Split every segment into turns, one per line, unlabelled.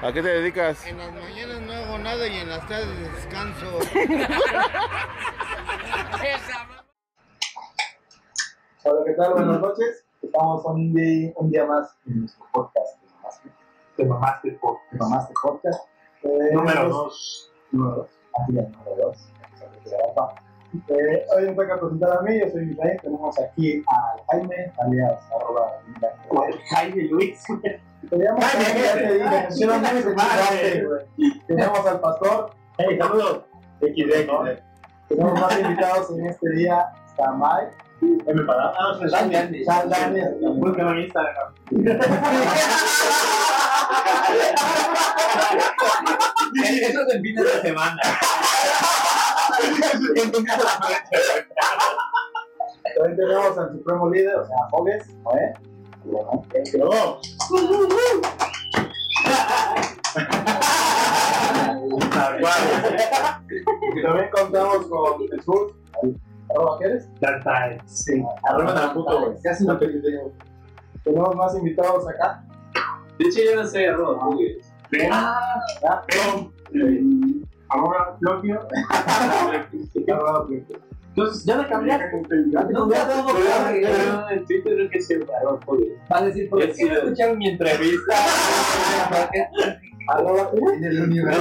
¿A qué te dedicas?
En las mañanas no hago nada y en las tardes descanso.
Hola, ¿qué tal? Buenas noches. Estamos un día, un día más en nuestro podcast.
Te mamaste por
De Mamaste Podcast. Eh,
número
pues,
2.
Número 2. Así ya, número 2. Eh, hoy me toca presentar a mí, yo soy Misael. Tenemos aquí al Jaime, alias arroba.
Jaime Luis.
Tenemos
Jaime,
a- ya te
Jaime.
dije, mencionan
Jaime,
mucho,
madre.
chingaste, güey. Tenemos al pastor.
Hey, saludos. XD.
Tenemos más invitados en este día. Está Mike.
M para. Ah, no, en Instagram.
Eso es el fin de semana.
También tenemos al supremo líder, o sea, Fogues, ¿eh?
No.
También contamos con Jesús. ¿Arroba qué eres? Sí.
Arroba tan puto, güey.
Casi que te digo. Tenemos más invitados acá.
De hecho, yo no soy arroba jugues.
Ven. Ahora.
Arroba Twitter.
Entonces, ya le cambiaste.
No, ya tengo que soy arroba jugues. Vas a decir, ¿por
Ya
qué no escucharon mi entrevista?
Arroba?
En el universo.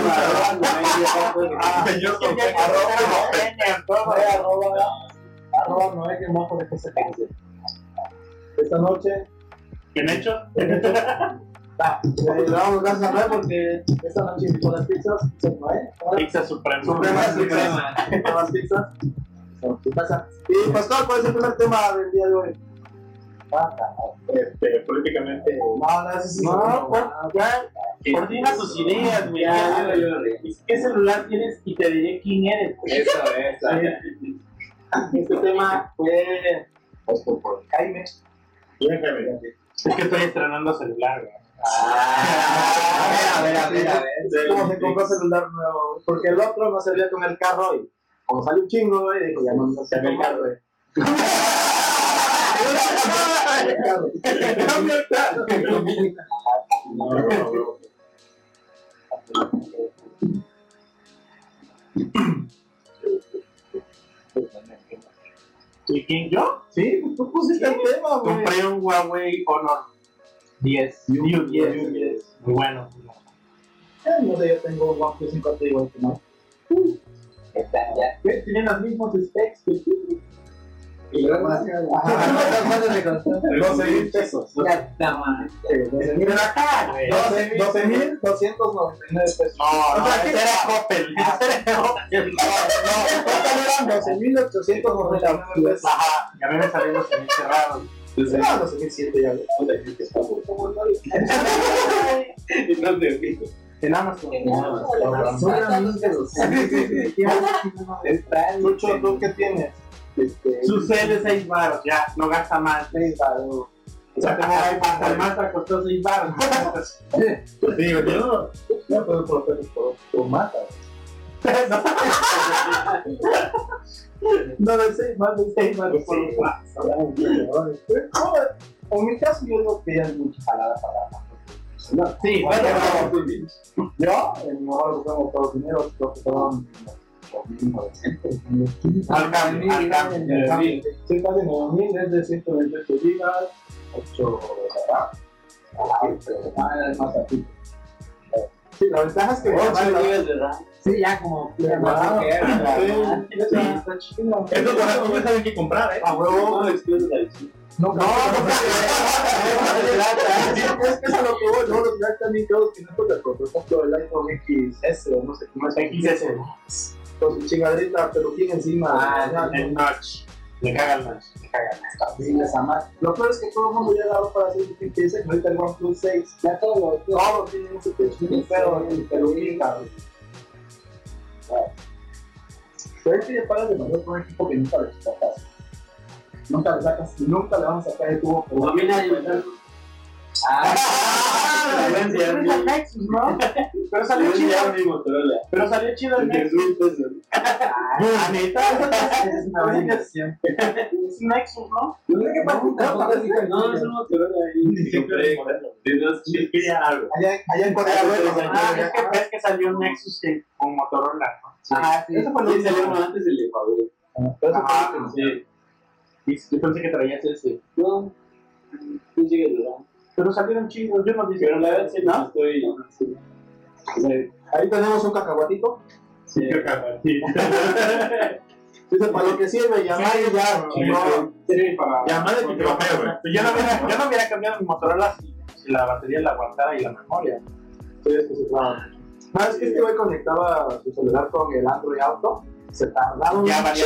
Ah,
Señor,
Arroba Noé, arroba, arroba Noé, que más por que se piense. Esta noche
¿Bien hecho?
Ah, eh, le damos gracias a Noé porque esta noche invitó las pizzas. Noé.
Pizza Suprema.
Suprema,
Suprema.
Las pizzas. Su casa. Y Pastor, ¿cuál es el primer tema del día de hoy?
Este, políticamente.
No, no, ese sí
No,
no,
pues, ya. Coordina tus ideas,
reí.
¿Qué celular tienes? Y te diré quién eres.
Eso, eso.
Este tema fue por Jaime.
Déjame. Es que estoy estrenando celular, güey.
Ah, a ver, a ver, a ver, a ver.
¿Cómo se compró celular nuevo? Porque el otro no servía con el carro y como salió un chingo, güey, dijo, ya no sirve el carro, güey. El carro.
Cambia el carro.
No, no, no.
¿Y quién? ¿Yo?
Sí, pues tú pusiste el tema, güey.
Compré un Huawei Honor 10. New 10. Muy bueno.
Eh, No sé, yo tengo un OnePlus 5 igual que no.
Está ya.
Tienen las mismas specs que tú.
Y luego más. ¿Cuánto te costó?
12 mil pesos.
Ya está mal.
Eh, 12 mil
acá, güey.
12 mil 299 pesos.
No, no,
O sea, ¿qué
ese era Coppel. Ese era Coppel.
eran 12.899 pesos.
Ajá, y a mí me salieron los tenis cerrados.
Ah, 12.007 ya.
No.
En Amazon.
En Amazon.
En
¿tú qué tienes? Este,
Su de 6 baros, ya, no gasta más.
seis baros.
O sea, tengo hasta el Mazda costó 6 baros. Digo, yo.
No puedo por por por mata. No, de 6 más de 6 más de En mi caso, yo no quería mucha jalada para la
Sí,
Bueno, no, Yo, en mi lo buscamos todos los dineros, creo que fueron 2.900.
Al cambio, al cambio.
Sí, casi 9.000, es de 128 gigas, 8 de RAM. Más. Sí, la ventaja es que mi mamá la-
de RAM. Sí, ya como. Más que era,
sí,
¿verdad?
sí, está chido.
Estos baratos no saben qué comprar, ¿eh?
A huevo.
No, excluye la edición.
No, no, no, es que es a lo que voy, no, los Black también creo que no es por por ejemplo el iPhone XS o no sé cómo es
XS.
con su chingadrita encima.
Ah, el notch. Le caga el notch. Le caga el notch.
Sí, esa madre. Lo peor es que todo el mundo ya agarró para hacer XS, que ahorita el OnePlus 6, ya todos, todos tienen ese pero el peluquín, cabrón. Pero es que ya pagas demasiado por un equipo que nunca le sacas. Nunca le sacas nunca le vamos a sacar el tubo.
Hay- Ah,
Ah,
Valencia,
Nexus, ¿no?
pero salió chido. Pero salió chido el Nexus. Ah, neta.
Es una buena inversión.
Es un Nexus, ¿no?
Yo creo que para tampoco es diferente.
No, es un Motorola pesos.
Allá, en Corea,
Ah, es que ves que salió un Nexus con Motorola, ¿no?
Ajá, sí.
Eso fue lo que
salió antes el de Huawei.
Ah,
Sí.
y yo pensé que traías ese.
No, tú sigues dudando.
Pero salieron chidos, yo no dije.
Pero la verdad sí, no estoy. sí. Sí.
Ahí tenemos un cacahuatito.
Sí.
Dice, para lo que sirve, llamar y ya.
Sí,
No,
Sí, para.
Llamada y güey. Pues Yo no hubiera, yo no hubiera cambiado mi Motorola si, si la batería la aguantara y la memoria.
Sí, es que se traba. No, es que este güey conectaba su celular con el Android Auto. Se tardaron.
Ya.
Se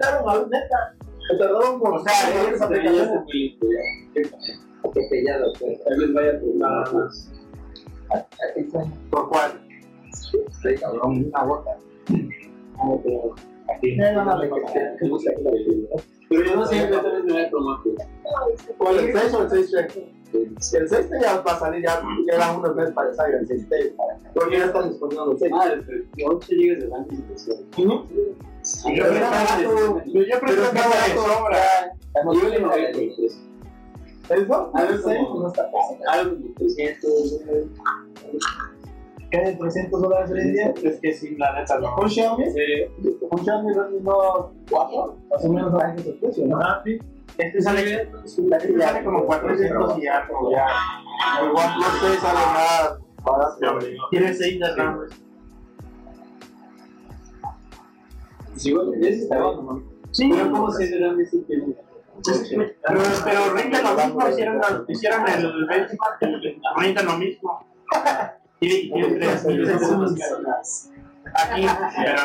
tardaron, a- neta. Se tardaron por.
Ya ya.
Que pellado, pues.
Tal vez vaya por nada más.
¿Por cuál?
Sí, cabrón, una gota.
Ah, pero-
Aquí.
No, no, no, no.
Pero yo no sé, tal vez me voy a tomar.
O el 6 o el 6 El 6 ya va a salir, ya quedan unos meses para que salga el 6 Porque ya están disponibles los 6
Ah, pero 8 GB de de
Y yo prefiero yo, yo prefiero que sea de sobra.
Yo le pagué por eso.
¿Eso?
A ver,
El 6
¿cómo?
no está fácil.
Algo de 300.
¿Qué de 300 dólares hoy en día?
Es que sí, la neta no.
¿Un Xiaomi?
Sí.
¿Un Xiaomi Redmi 4? Más o menos a ese precio, ¿no?
Ah, sí. Este sale, este sale como 400 y algo ya.
El OnePlus 6 sale más barato.
Tiene 6 de RAM.
Pues igual, ese está bien.
Sí,
Pero ¿cómo se será ese tiene?
Pero, pero rinde lo mismo, hicieron, hicieron el benchmark, rinde lo mismo. Tiene 3 Aquí, pero,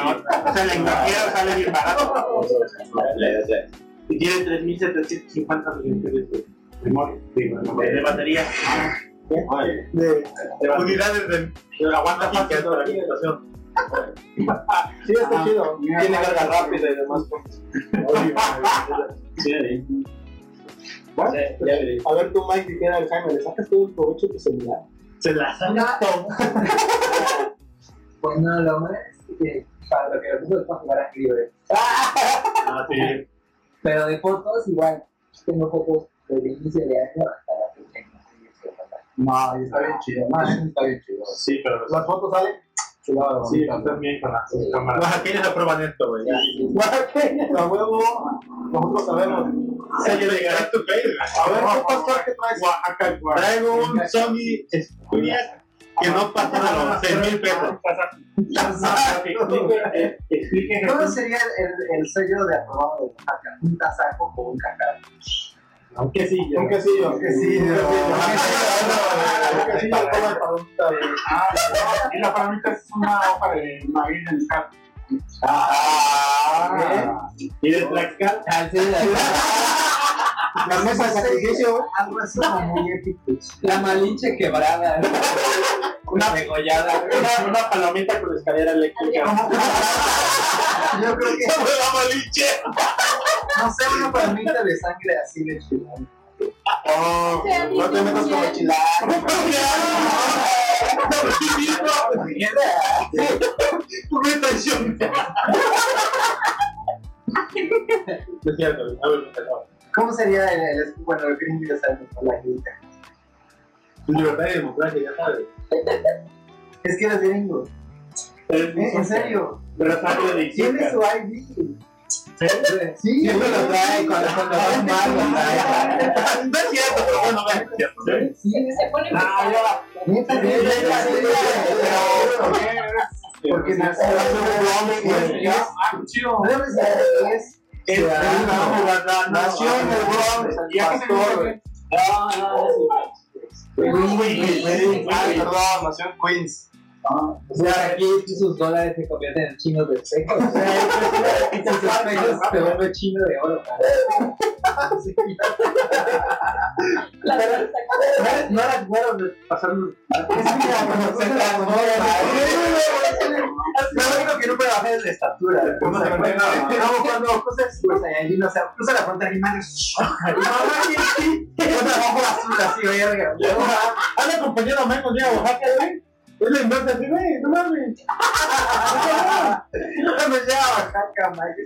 o sea, el extranjero sale bien barato. Y tiene 3750 millones de memoria, de, batería.
De,
Unidades de. Aguanta fácil la situación.
Sí, está chido. Tiene carga rápida y demás.
Sí, ahí.
Bueno,
Ya veré.
a ver tú, Mike, que era el Jaime, ¿le sacas todo el provecho de tu celular?
Se la sale todo.
Pues no, lo malo es que para lo que lo uso es para jugar a libre.
Ah, sí.
Pero de fotos, igual, tengo fotos desde el inicio de año hasta la fecha.
No, está bien chido. No, sí está bien chido.
Sí, pero.
Las fotos salen de
Sí,
bonita.
también con las
Sí.
cámaras. Los aquellos aprueban esto, güey.
A huevo, nosotros sabemos.
Sello de garantía.
A ver, ¿qué pastor que traes?
Oaxaca, Traigo un Sony Xperia que no pasa de los 6 mil pesos.
¿Cómo sería el, el sello de aprobado de Oaxaca? ¿Un tasajo o un cacao?
Un quesillo.
Un quesillo.
Un quesillo.
Un quesillo como de palomita.
Ah, y la palomita es una hoja de maíz en cap.
Ah,
Y de Tlaxcala.
Ah, sí, la,
la mesa de sacrificio.
algo así como muy épico. La malinche quebrada.
Una degollada. Una, una palomita con escalera eléctrica.
Yo creo que,
la maliche!
No sé, una palomita de sangre así de chilán.
Oh, no te metas con el chilaco.
¡Me traición! Es cierto, a ver, no.
¿Cómo sería el, el bueno, sabemos con la grita?
Libertad de democracia, ya sabes.
Es que eres gringo. ¿Eh? ¿En serio?
Pero sangre de
Tiene su ID.
¿Sí?
Sí,
Siempre lo trae, cuando cuando vas mal lo trae.
No es cierto, pero bueno, no es cierto. ¿sí?
Sí,
Se pone
Ah, ya.
Neta,
Sí,
neta,
sí,
sí,
sí,
sí. Porque nació es.
Es una
Nació en el Bronx, el
Ya que se
pastor,
me
Ah,
Ah, Queens.
O sea, aquí sus dólares se convierten en chinos de espejos. O sea, sus espejos se vuelve chino de oro.
La verdad está cara.
No era bueno de pasarnos.
Lo único que no puede bajar es la estatura.
No, no, no, no.
No, cuando cruces Super Saiyajin, o sea, cruza la frontera y manos. Otra bajo azul así, verga.
Han acompañado a Michael J. a Oaxaca, güey. Es la inversa así, güey, no mames.
Cuando llega a Oaxaca, Mike.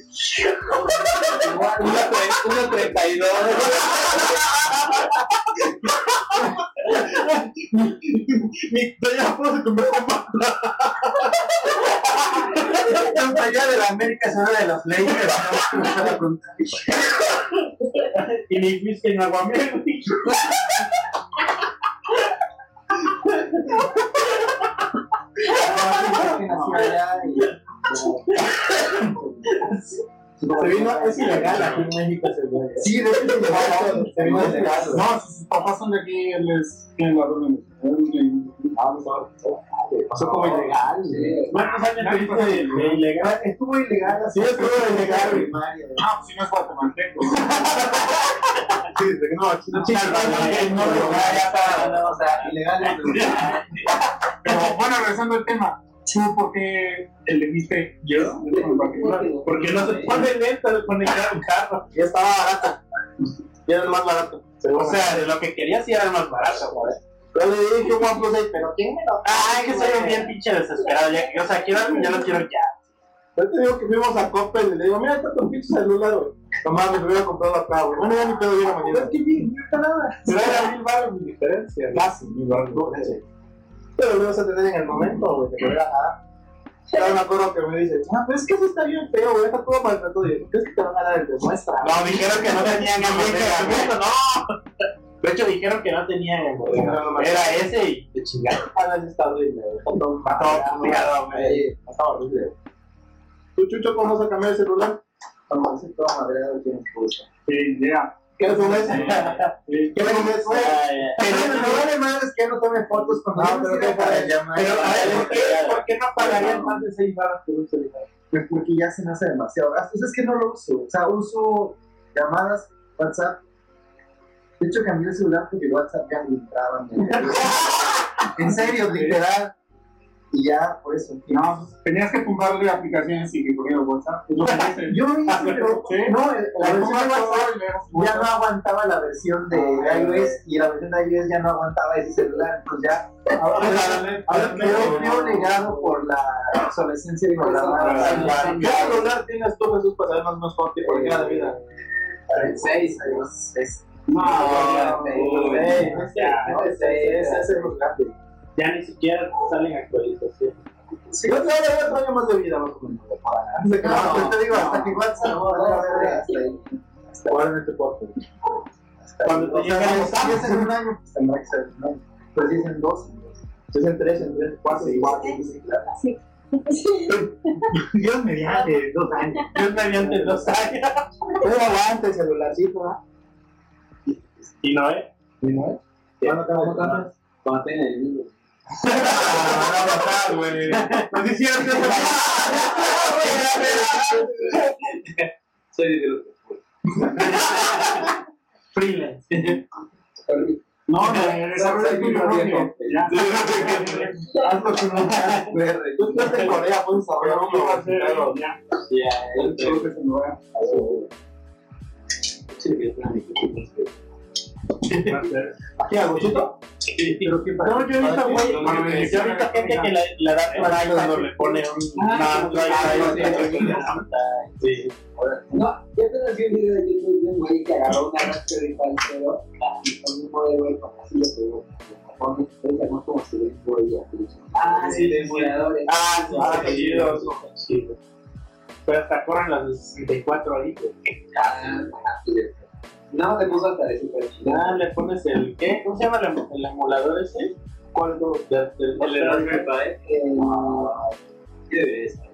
Una 32.
Mi se
allá de la América una de los Lakers. ¿no?
Y ni whisky en aguamiel, güey.
Que nació allá y-
Se vino, es ilegal aquí en México.
Sí, de hecho, se llevaba- se vino de gas.
No, sus papás son de aquí, él es. Tiene la
Pasó como ilegal.
¿Cuántos años tuviste de de ilegal?
Estuvo ilegal así.
Sí, estuvo ilegal.
primaria.
Ah, pues si no es guatemalteco.
Sí, no, no
Sí,
no, no, o sea, ilegal.
Pero bueno, regresando al tema. ¿Tú por qué elegiste yo? Porque no se pone lento de conectar un carro.
Ya estaba barato. Ya era el más barato.
O sea, de lo que quería sí era el más barato, güey.
Yo le dije OnePlus 6, pero ¿quién me lo
Ah, es que soy un bien pinche desesperado. Ya, que- o sea, quiero algo y ya lo quiero ya.
Yo te digo que fuimos a Coppel y le digo, mira, está tu pinche celular, güey. Nomás me hubiera comprado acá, güey. Bueno, ya ni pedo viene mañana. Es que bien, no está nada.
Pero era mil baros mi diferencia.
Casi, mil baros. Pero lo vas a tener en el momento, güey, que te voy a. Yo me acuerdo que me dice, ah, pero es que eso está bien feo, güey, está todo maltratado. Y yo, ¿qué es que te van a dar el de muestra?
No, dijeron que no tenían embotellamiento, no. De hecho, dijeron que no tenían embotellamiento. Era ese y te chingaron.
Ah, no, está horrible. Está horrible. ¿Tú, Chucho, cómo vas a cambiar el celular? Vamos a hacer toda madreada que nos puso.
Sí, ya.
¿Qué fumes? ¿Qué fumes, güey? Pero no vale madres que no tome fotos
No,
no,
pero
pero
a ver, ¿por qué, ¿por qué no pagarían más de 6 baros por un celular?
Pues porque ya se me hace demasiado gasto. Pues es que no lo uso. O sea, uso llamadas, WhatsApp. De hecho, cambié el celular porque WhatsApp ya me entraba. me- En serio, literal. Y ya, por eso.
No, tenías que tumbarle aplicaciones y que corriera WhatsApp. Lo hice.
Yo hice, pero
Sí.
no, el- la
Le
versión de WhatsApp ya
WhatsApp.
no aguantaba la versión de iOS y la versión de iOS ya no aguantaba ese celular. Pues ya, ahora, ahora quedó negado por la obsolescencia de la
¿Qué celular tienes tú, Jesús, para saber más fuerte por cada vida?
El 6, es
No,
no.
Ya ni siquiera salen actualizaciones.
Si no te va a dar otro año más de vida, más o menos.
No,
no, te digo, hasta que WhatsApp no va a ver hasta ahí.
Ahora en este podcast. Cuando te
si es en un año, pues tendrá que ser en un año. Pero si es en dos. Si es en tres, en tres, cuatro, igual. sí, claro.
Sí.
Dios mediante dos años. Dios mediante dos años.
Pero el celularcito, ¿ah?
Y no, ¿eh?
¿Y no es? ¿Cuándo te vas a matar?
Cuando tenga el.
No, güey. No es cierto.
Soy de los
Freelance. No, no, desarrollo tuyo propio. Ya.
Hazlo con un. Yo estoy en Corea, puedes desarrollar un nuevo
Ya.
Ya,
El que se me va. ¿Aquí algo, chito?
No, yo he visto, güey, yo he visto gente que la, la da por le pone
Ah,
Sí.
No, yo conocí un video de YouTube de un güey que agarró una Raspberry Pi cero y con un modelo de así le pegó. Como si le fuera Ah, sí, de emuladores.
Ah, sí,
Ah, qué.
Pero hasta corren las de 64 ahí, güey.
Ah, sí, de- Nada más le puso hasta de super chido.
Ah, le pones el, ¿qué? ¿Cómo se llama el, el emulador ese? ¿Cuál? Del- del- del-
Eh, ¿Qué estar?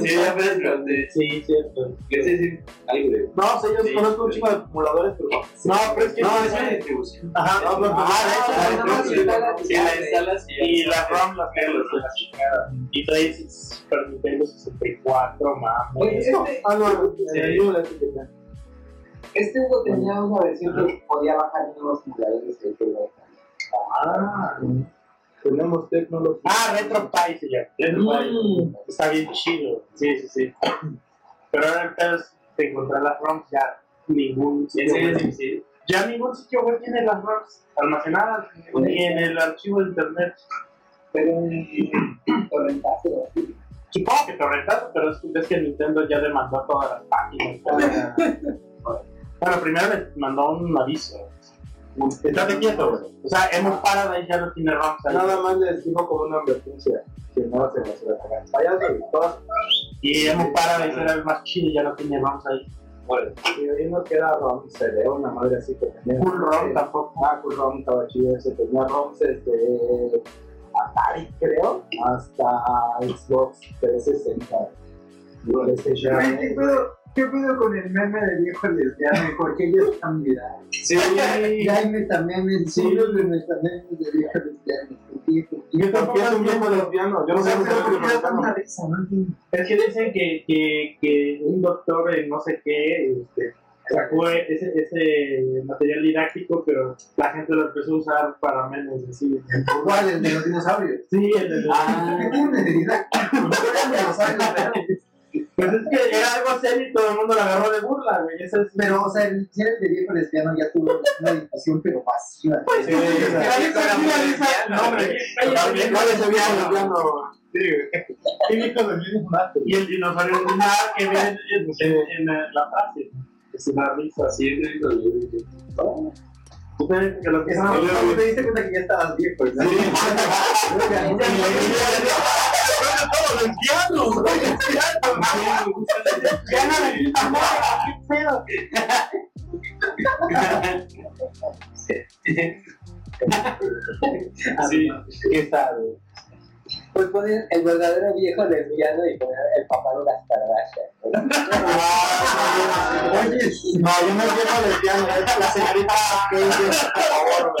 Sí, ya me.
Sí, cierto.
¿Qué sé decir? Algo de.
No, yo conozco un chico de acumuladores, pero no, pero es que
No, es una distribución.
Ajá, no, no,
Ah, de hecho,
Ah,
la instalas,
sí,
sí, la instalas y
Y las ROM las pierdes de la chingada. Y traes Super Nintendo 64, mames.
Oye,
Ah, no, el la.
Este Hugo tenía una versión que podía bajar en los emuladores de.
Ah, tenemos tecnología.
Ah, Retro Pie se llama. Pie. Está bien chido. Sí, sí, sí. Pero ahora el pedo es de encontrar las ROMs ya ningún
¿En
sitio web- ya ningún sitio web tiene las ROMs almacenadas ni en el archivo de internet.
Pero un torrentazo así.
Supongo que torrentazo, pero es, es que Nintendo ya demandó todas las páginas. bueno, primero les mandó un aviso. Estate quieto, güey. O sea, Emo Paradise ya no tiene ROMs ahí.
Nada más les digo como una advertencia que no se nos va a cagar. Payaso y todas.
Y Emo Paradise era el más chido y ya no tiene ROMs ahí.
Bueno,
Y ahí no queda ROM, se ve una madre así que tenía.
Full ROM tampoco.
Ah, Cool ROM estaba chido ese. Tenía ROMs desde Atari, creo, hasta Xbox 360. PlayStation. ¿Qué pedo, ¿Qué pedo con el meme de viejo lesbiano? ¿Por qué ya están virales?
sí,
Ya hay metamemes, sí, los de metamemes de viejo lesbiano.
Yo tampoco es un viejo lesbiano. Yo no sé
Pero
por qué
¿por qué da
es
que dicen que, que, que un doctor en no sé qué este, sacó ese, ese material didáctico, pero la gente lo empezó a usar para memes así.
¿Cuál? ¿El de los dinosaurios?
Sí, el de
Ah, ¿qué tiene de didáctico? No eran dinosaurios.
Pues es que era algo serio y todo el mundo lo agarró de burla, güey. Eso es.
Pero, o sea, el si el de viejo lesbiano ya tuvo una educación, pero masiva.
Pues,
Sí,
sí,
sí, sí,
sí, No, hombre,
¿Cuál es
lesbiano. mate. Y el dinosaurio nada que ver en, en, en, en la frase. Es una risa.
sí, los libros.
Ustedes que lo que
Eso,
saben-
¿cómo te diste cuenta que ya estabas viejo? ¿No?
todos lesbianos, güey, qué pedo.
Sí,
¿Qué tal?
Pues ponen el verdadero viejo lesbiano y ponen el papá de las Kardashian.
Oye, no, yo no quiero lesbiano, es la señorita Kennedy, por favor.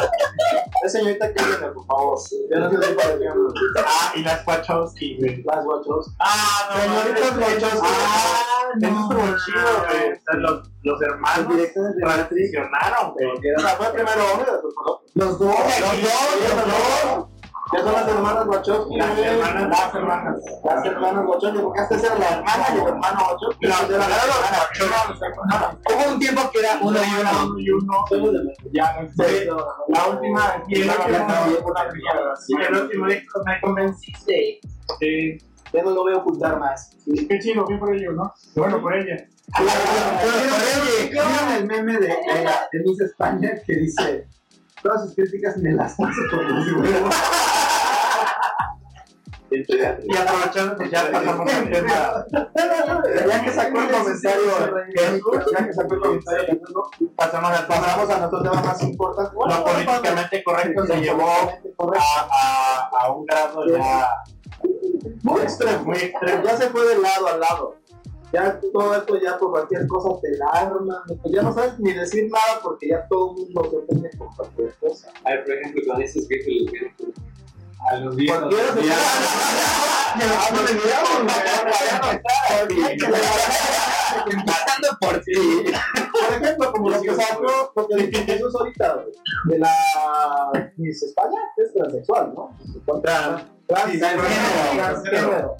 Es señorita Kennedy, por favor. Yo no soy tipo lesbiano.
Ah, y las Wachowski, güey.
Las guachos.
Ah, no,
Señoritas Wachowski.
Ah,
no.
eso estuvo chido, güey. Los, los hermanos transicionaron, güey.
O sea, fue primero hombre, después.
Los dos.
Los dos, los dos. Ya son las hermanas Wachowski.
Las hermanas, las hermanas.
Las hermanas Wachowski, porque antes era la hermana y el hermano Wachowski.
Las hermanas
hermana.
Hubo un tiempo que era uno y uno.
Y uno. Ya no sé. La última, y el
La
último, disco me convenciste. Sí.
Ya no lo voy a ocultar más.
Qué chido, bien por ellos, ¿no? Bueno, por ella.
¿Vieron el meme de, Miss España que dice todas sus críticas me las hace por los huevos?
Y aprovechando que ya pasamos el tema.
Ya que sacó el comentario, ya que sacó el comentario,
Pasamos al
pasamos a nuestro tema más importante.
Lo políticamente correcto se llevó a, a, a un grado ya
muy extremo,
muy extremo.
Ya se fue de lado a lado. Ya todo esto ya por cualquier cosa te pues ya no sabes ni decir nada porque ya todo el mundo se ofende por cualquier cosa.
A ver, por ejemplo, con esos lesbianos. A los
por ti.
Por ejemplo, como lo que sacó, lo que dijo Jesús ahorita, de la Miss España, es transexual, ¿no? Trans,
transgénero.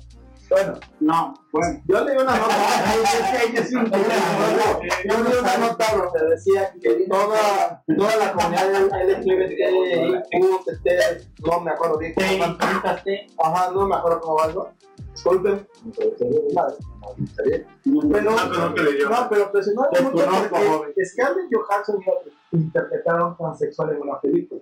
Bueno,
No, bueno.
yo leí una nota, yo leí una nota donde decía que toda, toda la comunidad LGBT, no me acuerdo bien cómo. Ajá, no me acuerdo cómo va algo. Disculpen, bien. Pero,
No, pero que le dio.
no, pero presionó mucho porque. Scarlett Johansson iba a interpretar a un transexual en una película.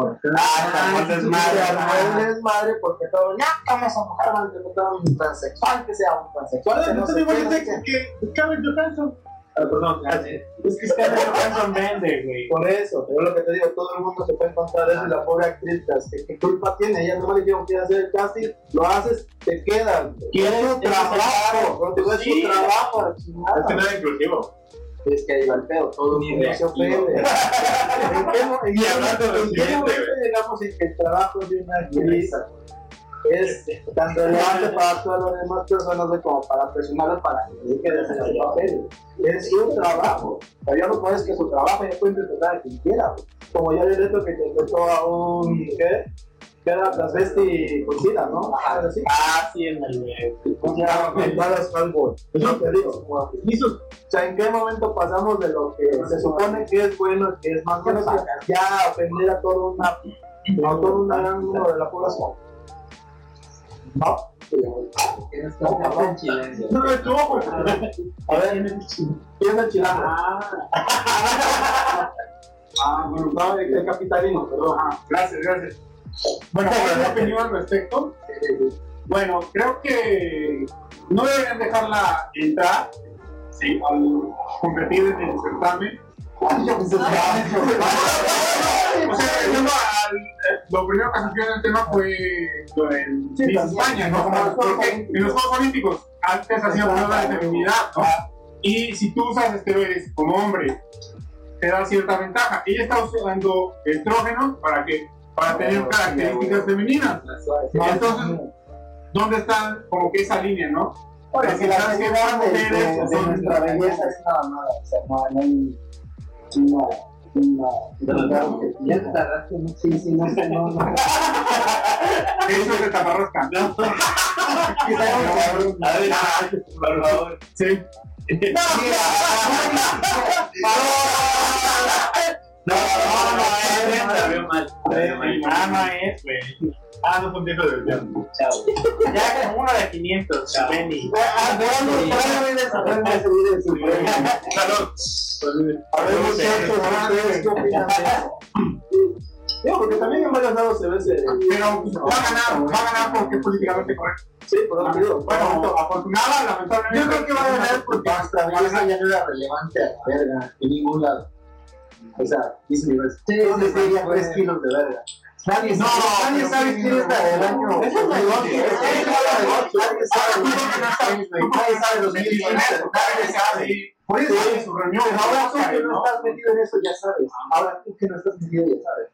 Por ejemplo,
Ah,
ah,
el desmadre.
armó el desmadre porque todo, no, ¿cómo esa mujer va a interpretar a un transexual? Que sea un transexual. no no sé qué".
que Scarlett Johansson.
perdón, gracias. Es que Scarlett Johansson vende, güey.
Por eso, pero lo que te digo, todo el mundo se puede encontrar eso y la pobre actriz, ¿qué culpa tiene? Ella no le dijeron que hacer el casting, lo haces, te quedas.
Quiere
Es
un trabajo.
Pero te tu trabajo,
Es que no es inclusivo.
Es que ahí va el pedo, todo el mundo se ofende. ¿En qué momento- llegamos en que el trabajo de una actriz es tan relevante para todas las demás personas como para presionarla para que deje de hacer el papel? Es su trabajo. Pero ya no puedes que su trabajo ya puede interpretar a quien quiera. Como ya el reto que interpretó a un. ¿Qué? Que era transvesti con SIDA, ¿no? Ajá, así.
Ah, sí, en el. eh,
¿Cómo se llama? En Dallas Cowboy. Es lo que digo. O sea, ¿en qué momento pasamos de lo que se supone que es bueno que es más bueno para ya ofender a una, a todo un gran número de la población? No.
Que.
No me estuvo, güey.
A ver, ¿quién es el chilango? Ah, bueno, no, el, el capitalino, perdón.
Gracias, gracias. Bueno, ¿cuál es mi opinión al respecto? Bueno, creo que no deberían dejarla entrar sí, al competir en el certamen. O sea, yendo al- eh, lo primero que surgió en el tema fue lo del
Sí.
España, ¿no? Porque en los Juegos Olímpicos antes hacían prueba de feminidad, ¿no? Y si tú usas esteroides como hombre, te da cierta ventaja. Ella está usando estrógenos para que para tener características femeninas. Entonces, ¿dónde está como que esa línea, no?
Porque
si que las
de,
mujeres
de- de
son-
nuestra belleza es o sea, no, no hay
Ya te tardaste mucho.
sí, sí, no, sé, no, no.
Eso es de taparrosca.
A ver, por favor.
Sí.
No, no, no, es la veo mal.
Ah, no es, güey. Ah, no son tiempos de versión.
Chao.
Ya como uno de 500,
Chao.
Benny.
Ah, vean, vean, vean ese- vean ese video de su
Salud.
A ver, muchachos, ¿ustedes qué opinan de eso? Porque también en varios lados se ve ese...
Pero pues, va a ganar, va a ganar porque es políticamente correcto.
Sí, por lo digo.
Bueno, afortunada, lamentablemente.
Yo creo que va a ganar porque belleza ya no era relevante a verga en ningún lado. O sea, Miss Universe.
Sí,
¿Dónde
fue-
tres kilos de verga? Nadie
No,
sabe, nadie sabe quién es la del año.
Eso es negocio.
Nadie sabe. Nadie sabe los.
Nadie sabe. Por eso en su reunión.
Pero ahora tú que no estás metido en eso ya sabes. Ahora tú que no estás metido ya sabes.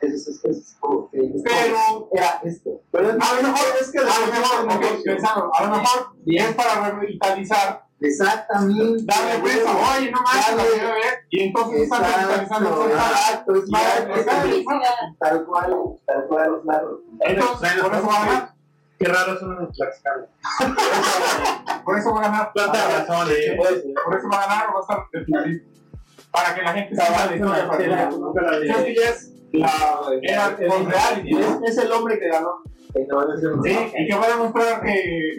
Eso es, eso es como que
Pero-
era esto. Pero
A lo mejor es que a lo mejor, pensando, a lo mejor es para revitalizar,
Exactamente.
darle prensa, oye, no más, ver, y entonces
Exacto,
cosas.
exacto, es
Exacto.
Tal cual, tal cual, claro.
Entonces, por eso va a ganar,
Qué raro son los Tlaxcala.
por eso va a ganar,
eh.
por eso va a ganar, va a estar el finalista. Para que la gente sepa la historia. para Creo que ya es la era con reality, ¿no?
Es, es el hombre que ganó.
Sí, y que va a demostrar que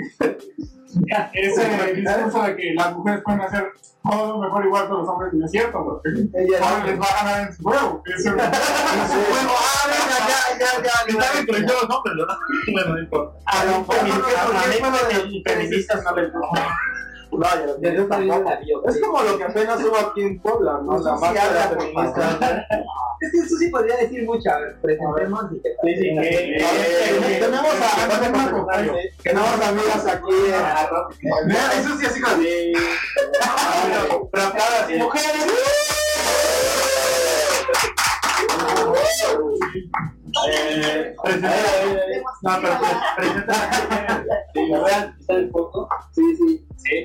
ese discurso de que las mujeres pueden hacer todo mejor igual que los hombres no es cierto, porque
Ella
ahora les va a ganar en su juego. Es un-
en su juego. Ah, venga, ya, ya, ya.
Está bien, pero yo los hombres, ¿no? Bueno, no importa.
A los
feministas feministas no les gusta.
No, yo tampoco. Es como lo que apenas hubo aquí en Puebla, ¿no? La marcha de la feminista.
Es que eso sí podría decir mucho. A ver, presentemos y que
Sí, sí, que.
Eh, tenemos a tenemos amigas aquí
Mira, Eso sí, así
sí.
Mujeres.
Eh, No, pero pre- presenta a la la está el foco.
Sí, sí.
Sí.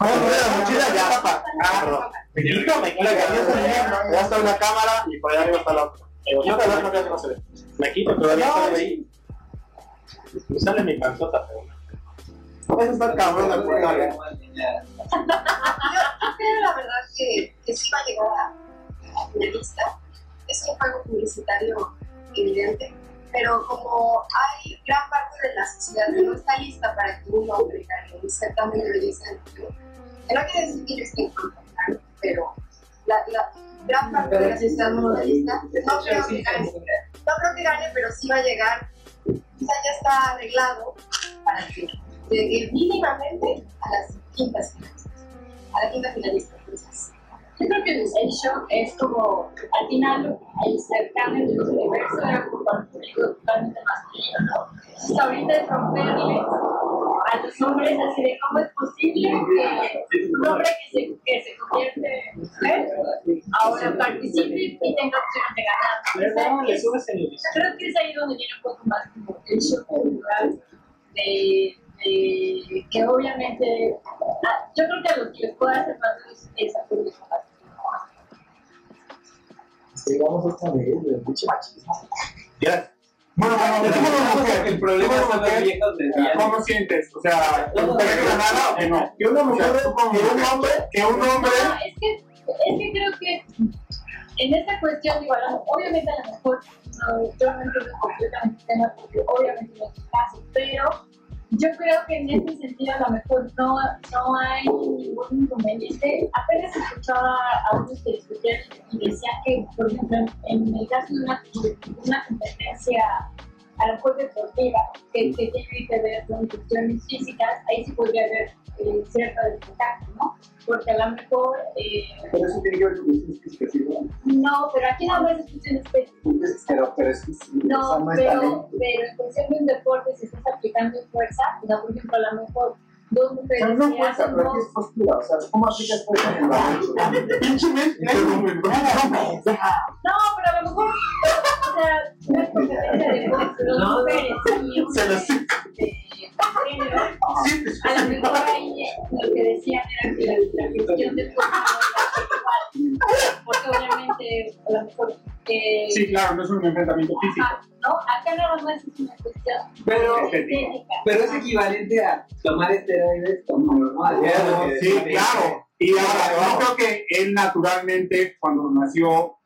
Mochila ya, papá.
Me quito, me quito.
Ya está una cámara y por allá arriba está la otra. Yo te la otra que.
Me quito, todavía estoy ahí. Me sale mi panzota, pero.
Eso está cabrón, la puta.
Yo creo la verdad que, que sí va a llegar a, a finalista. Es un juego publicitario evidente, pero como hay gran parte de la sociedad que no está lista para que un hombre gane un certamen de belleza en mundo, que no quiere decir que yo esté en contra, pero la, la gran parte de la sociedad no está lista, no creo que gane. No creo que gane, pero sí va a llegar, quizá ya está arreglado para que llegue mínimamente a las quintas finalistas. A la quinta finalista. Entonces,
Yo creo que el show es como, al final, el certamen de los universos era como para un público totalmente masculino, ¿no? Entonces, ahorita es romperle a los hombres así de cómo es posible que un hombre que se, que se convierte en mujer ahora participe y tenga opciones de ganar.
el
Creo que es ahí donde viene un poco más como el show cultural de, de que obviamente, ah, yo creo que a los que les puede hacer más es esa público
Sigamos otra vez, el pinche machismo.
Bueno, bueno, ¿cómo mujer?
El problema del día.
¿Cómo sientes? O sea, ¿te ganara o que no?
Que una mujer, que un hombre,
Que un hombre.
No, es que, es que creo que en esta cuestión, digo, obviamente a lo mejor no, yo no entiendo completamente el tema porque obviamente no es el caso, pero yo creo que en ese sentido a lo mejor no, no hay ningún inconveniente. Apenas escuchaba a unos que discutían y decían que, por ejemplo, en el caso de una, una competencia a lo mejor deportiva que, que tiene que ver con cuestiones físicas, ahí sí podría haber eh, cierta desventaja, ¿no? Porque a lo mejor, eh,
pero eso tiene que ver con cuestiones físicas, ¿sí?
no, pero aquí no es cuestiones físicas.
Pero, pero es físico,
No, pero, pero en cuestión de un deporte, si estás aplicando fuerza, o sea, por ejemplo, a lo mejor dos mujeres
no fuerza, pero
dos
aquí es postura, o sea, ¿cómo aplicas fuerza en el baloncesto?
Pinche mente.
No, pero a lo mejor, o sea, no es competencia de
No,
mujeres
Se
de. A lo mejor ahí lo que decían era que la, no era igual. Porque obviamente, a lo mejor. Eh,
Sí, claro, no es un enfrentamiento físico.
ajá, ¿no? Acá nada más es una cuestión
Pero,
estética.
pero es equivalente a tomar esteroides como normal.
Sí, claro. Y ahora, yo creo que él naturalmente, cuando nació,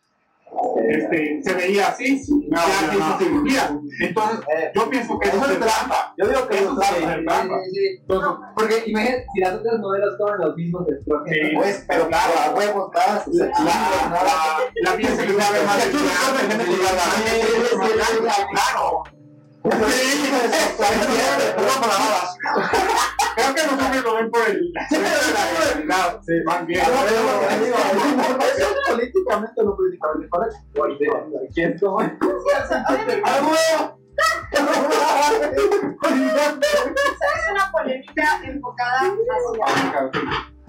este, se veía así,
No,
ya
no, no.
cirugía. Entonces,
Eh,
yo pienso que eso es trampa.
Yo digo que
Eso es trampa.
Sí, sí, sí. Porque imagínate, si las otras modelos toman los mismos estrógenos.
Pues, pero claro, a huevos,
la, piel se le más Claro. Sí. Creo que los hombres lo ven por el. Claro, sí, van bien.
Eso es políticamente lo políticamente correcto. ¿Quién es como?
es una polémica enfocada hacia,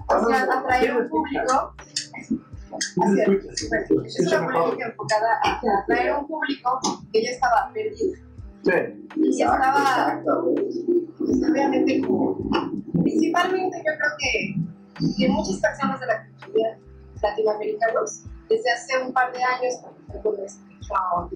hacia atraer un público. Hacia, es una polémica enfocada hacia atraer un público que ya estaba perdido. Y estaba, pues, obviamente, como, principalmente yo creo que, que muchas personas de la cultura latinoamericanos, desde hace un par de años, cuando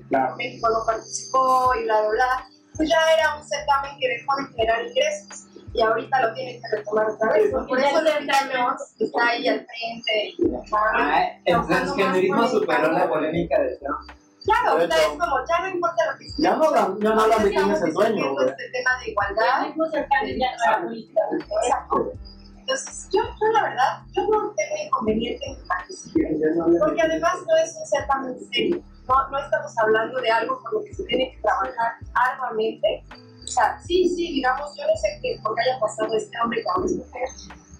Claro.
México no participó y bla, bla, bla, pues ya era un certamen que dejó de generar ingresos y ahorita lo tienen que retomar otra vez. ¿no? Por eso
el
Jones está ahí al frente y
Ah, entonces el generismo superó la polémica de Trump.
Claro, ahorita es como, ya no importa lo que se
Ya no hablan- ya no hablan de quién es el dueño,
este tema de igualdad. Exacto. Entonces, yo, yo la verdad, yo no tengo inconveniente en participar. Porque además no es un certamen serio. No, no estamos hablando de algo por lo que se tiene que trabajar arduamente. O sea, sí, sí, digamos, yo no sé qué, por qué haya pasado este hombre con esta mujer.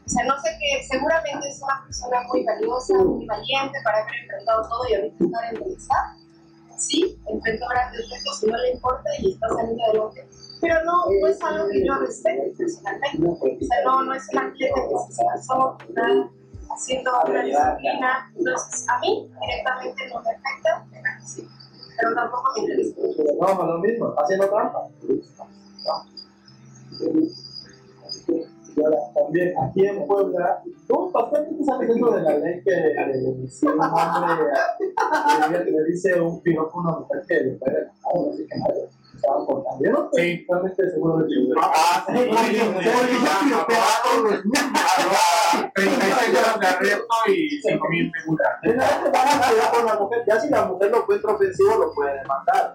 O sea, no sé qué, seguramente es una persona muy valiosa, muy valiente para haber enfrentado todo y ahorita estar en donde está. Sí, enfrentó grandes retos y no le importa y está saliendo adelante. Pero no, no es algo que yo respete personalmente. O sea, no, no es una atleta que se casó, nada, haciendo una disciplina. Entonces, a mí directamente no me afecta, participo. Pero tampoco me interesa.
No, lo mismo, haciendo trampa. Y ahora, también aquí en Puebla, bastante tú sabes eso de la ley que eh, si un hombre eh, le dice un piropo a una mujer que le puede no sé qué madre. Estaban contando. Yo no estoy
Sí.
totalmente seguro de que
Ah, sí, sí, sí. 36 horas de arresto y 5 mil de multa.
Generalmente van a pelear con la mujer. Ya si la mujer lo encuentra ofensivo, lo puede demandar.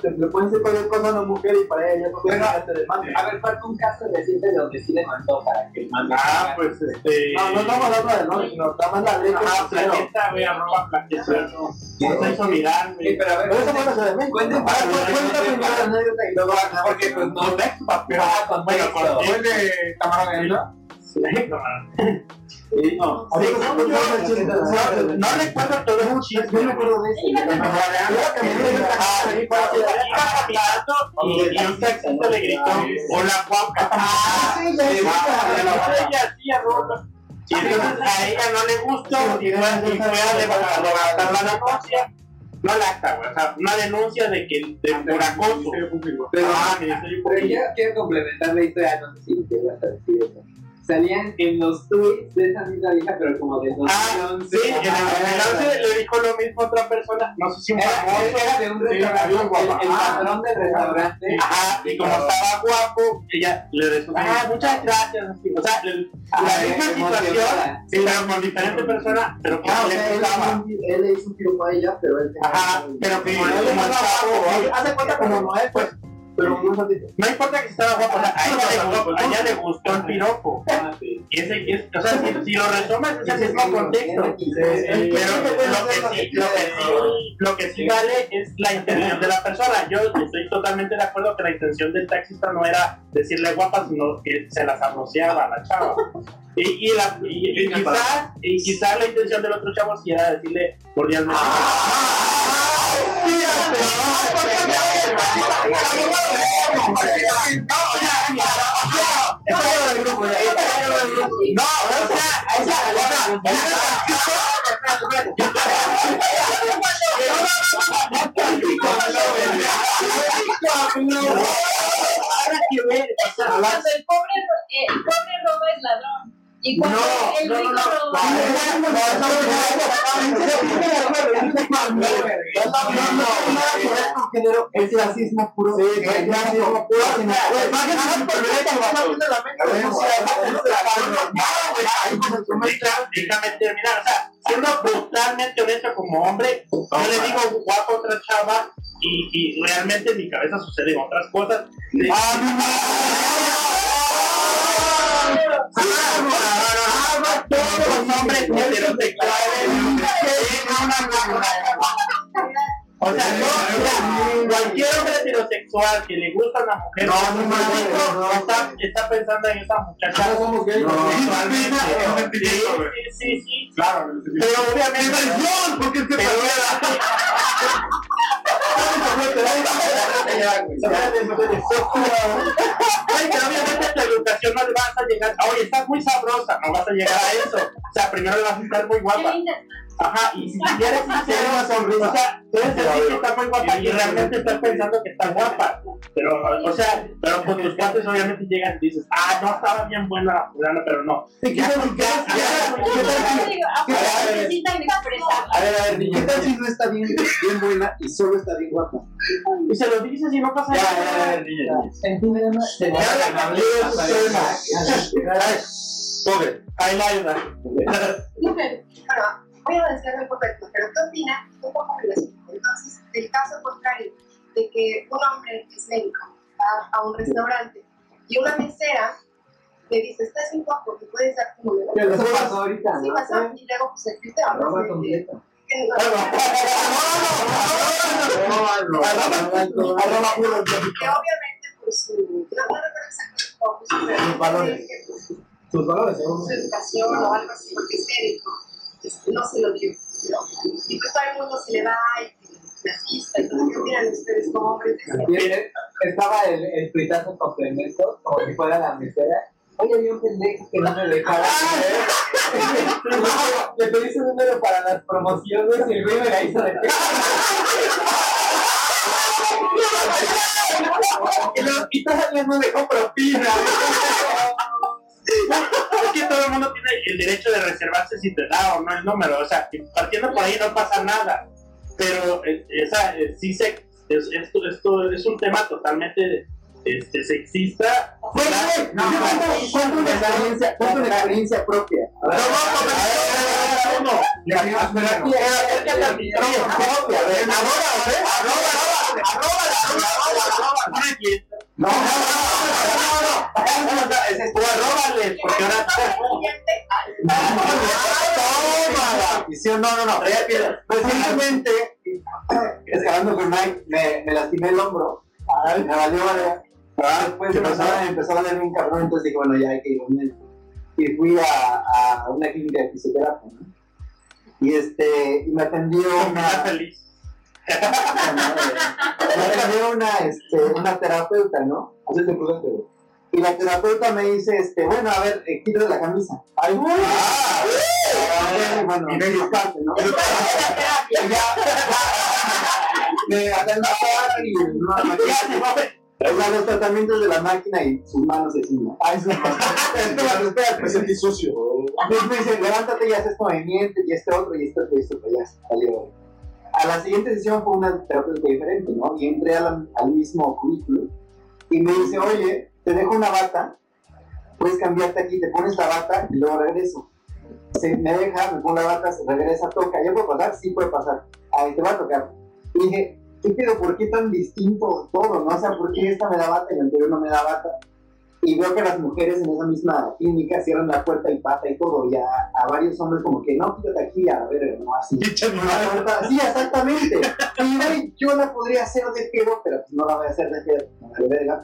Te- le pueden decir cualquier cosa a una mujer y para ella no puede
Pero-
te demanda.
A ver, falta un caso reciente de donde sí le mandó para que mande.
Ah, pues este.
No, no estamos hablando de no, sino está más la ley que
Ah, plaqueta, güey, arroba plaqueta. No se hizo mirar, güey.
pero a ver,
Pero eso fue Ciudad de México.
Cuenten
Ah,
para
cu- Cuenta primero la anécdota y luego ah,
Porque pues no,
Contexto,
Ah,
bueno. ¿fue el de Tamara de Ávila?
Sí, no,
Sí,
No, sí,
¿cómo
no,
chiste?
recuerdo todo el chisme.
Yo me acuerdo de eso.
Ah, y un taxista le gritó, hola guapa.
Ah.
Y entonces a ella no le gustó y fue, a levantar la denuncia. No la acta, o sea, una denuncia de que de por acoso.
Pero,
Ah,
yo quiero complementar la historia, no sé si te vas a decir eso. Salían en los tweets de esa misma vieja, pero como de
Ah,
2011.
sí, en el en el 11 le dijo lo mismo a otra persona, no sé si un
Era,
famoso.
era de un restaurante,
guapo.
el, el
Ah.
patrón del restaurante.
Ajá, y como estaba guapo, ella le respondió, ah, muchas gracias. O sea, el- la
Ah,
misma
emocionada.
situación, sí, pero con diferente persona, pero que
Ah, o sea, él, él le hizo un tiro a ella, pero él tenía-
Ajá, pero
Sí,
como
él estaba guapo, Haz de cuenta como Noé, pues, pero
no importa que estaba guapo, o sea, a ella le gustó, a ella le gustó el piropo.
Ah, sí.
Y ese, es, o sea, si, lo resumes es el mismo contexto. Pero lo que, sí, lo, que sí, lo que sí vale es la intención de la persona. Yo estoy totalmente de acuerdo que la intención del taxista no era decirle guapa, sino que se la sabroseaba a la chava. Y, y, la, y, y quizás y quizás la intención del otro chavo sí era decirle cordialmente.
El pobre, el pobre es ladrón. Y cuando
No,
el
no,
rico
no, no.
Es racismo puro. Sí, es racismo puro.
Déjame terminar, o sea, siendo brutalmente honesto como hombre, yo le digo guapo a otra chava y, y realmente en mi cabeza suceden otras cosas. Todos los hombres heterosexuales o sea, no, o sea, cualquier hombre heterosexual que le gusta a una mujer,
No, no, no, no.
está, está pensando en esa muchacha.
No somos gays.
Sí, sí, sí, sí.
Claro,
Pero obviamente.
que
Pero Ay, pero obviamente tu educación no le vas a llegar. Oye, estás muy sabrosa, no vas a llegar a eso. O sea, primero le vas a estar muy
Qué
guapa. Ajá, y si quieres sincero, o sea, puedes decir que está muy guapa y realmente estás pensando que está guapa. Pero, o sea, pero con tus cuates obviamente llegan y dices, ah, no estaba bien buena la fulana, pero no. Ya, ya, ya,
Yo digo, necesitan expresar.
A ver, a ver, ¿qué tal si no está bien, bien buena y solo está bien guapa?
Y se lo dices y no pasa nada.
Entiéndeme.
Pobre, ahí la ayuda.
Voy a decir algo correcto, pero ¿qué opinas? Un poco. Entonces, del caso contrario, de que un hombre es médico va a un restaurante y una mesera le dice, estás bien guapo, ¿te puedes dar tu número?
Pero eso pasó ahorita,
Sí,
¿no?
pasó, y luego pues el ¿no?
Arroba completa.
que no- obviamente pues no, no recuerdo exactamente cómo puso, pero
Sus valores.
pues,
Sus valores,
su educación o algo así, porque es médico, no se lo dio. ¿no? Y pues todo el mundo se le va y que racista, entonces ¿qué opinan ustedes como hombres de
Estaba el, el tuitazo complemento, como si fuera la mesera. Oye, había un pendejo que no me dejaba. Le pedí su número para las promociones y el güey me la hizo de Y lo- Y todavía no dejó propina.
Que todo el mundo tiene el derecho de reservarse si te da o no el número. O sea, partiendo por ahí no pasa nada. Pero eh, esa, eh, sí se, es, esto, esto es un tema totalmente este, sexista.
No, una experiencia, una experiencia propia.
No,
ver,
No, no, no, no, no, no, arróbale, porque ahora
Tómala. No, no, no. Recientemente, escalando con Mike, me, me lastimé el hombro. Me valió madre. Después empezó, empezó a valer un cabrón, entonces dije, bueno, ya hay que ir a un médico. y fui a, a una clínica de fisioterapia, ¿no? Y este, y me atendió una,
feliz.
me atendió una, este, una terapeuta, ¿no? Así se puso pero. Y la terapeuta me dice, este, bueno, a ver, eh, quítate la camisa. Ay, bueno, bueno,
Y me
parte, ¿no? Y ya, me hacen masaje y no. O sea, los tratamientos de la máquina y sus manos encima. Ay, sus manos. Espérate, espérate.
Me sentí sucio.
Entonces me dice, levántate y haz este movimiento, y este otro, y este otro, y este otro, ya salió. A la siguiente sesión fue una terapeuta diferente, ¿no? Y entré al, al mismo cubículo y me dice, oye, te dejo una bata, puedes cambiarte aquí, te pones la bata y luego regreso. Se me deja, me pongo la bata, se regresa, toca. ¿Ya puede pasar? Sí puede pasar. Ahí te va a tocar. Y dije, ¿qué pedo? ¿Por qué tan distinto todo? ¿No? O sea, ¿por qué esta me da bata y la anterior no me da bata? Y veo que las mujeres en esa misma clínica cierran la puerta y pata y todo. Y a, a varios hombres como que, no, quítate aquí, a ver, no, así. Sí, exactamente. Y yo la podría hacer de pedo, pero pues no la voy a hacer de pedo,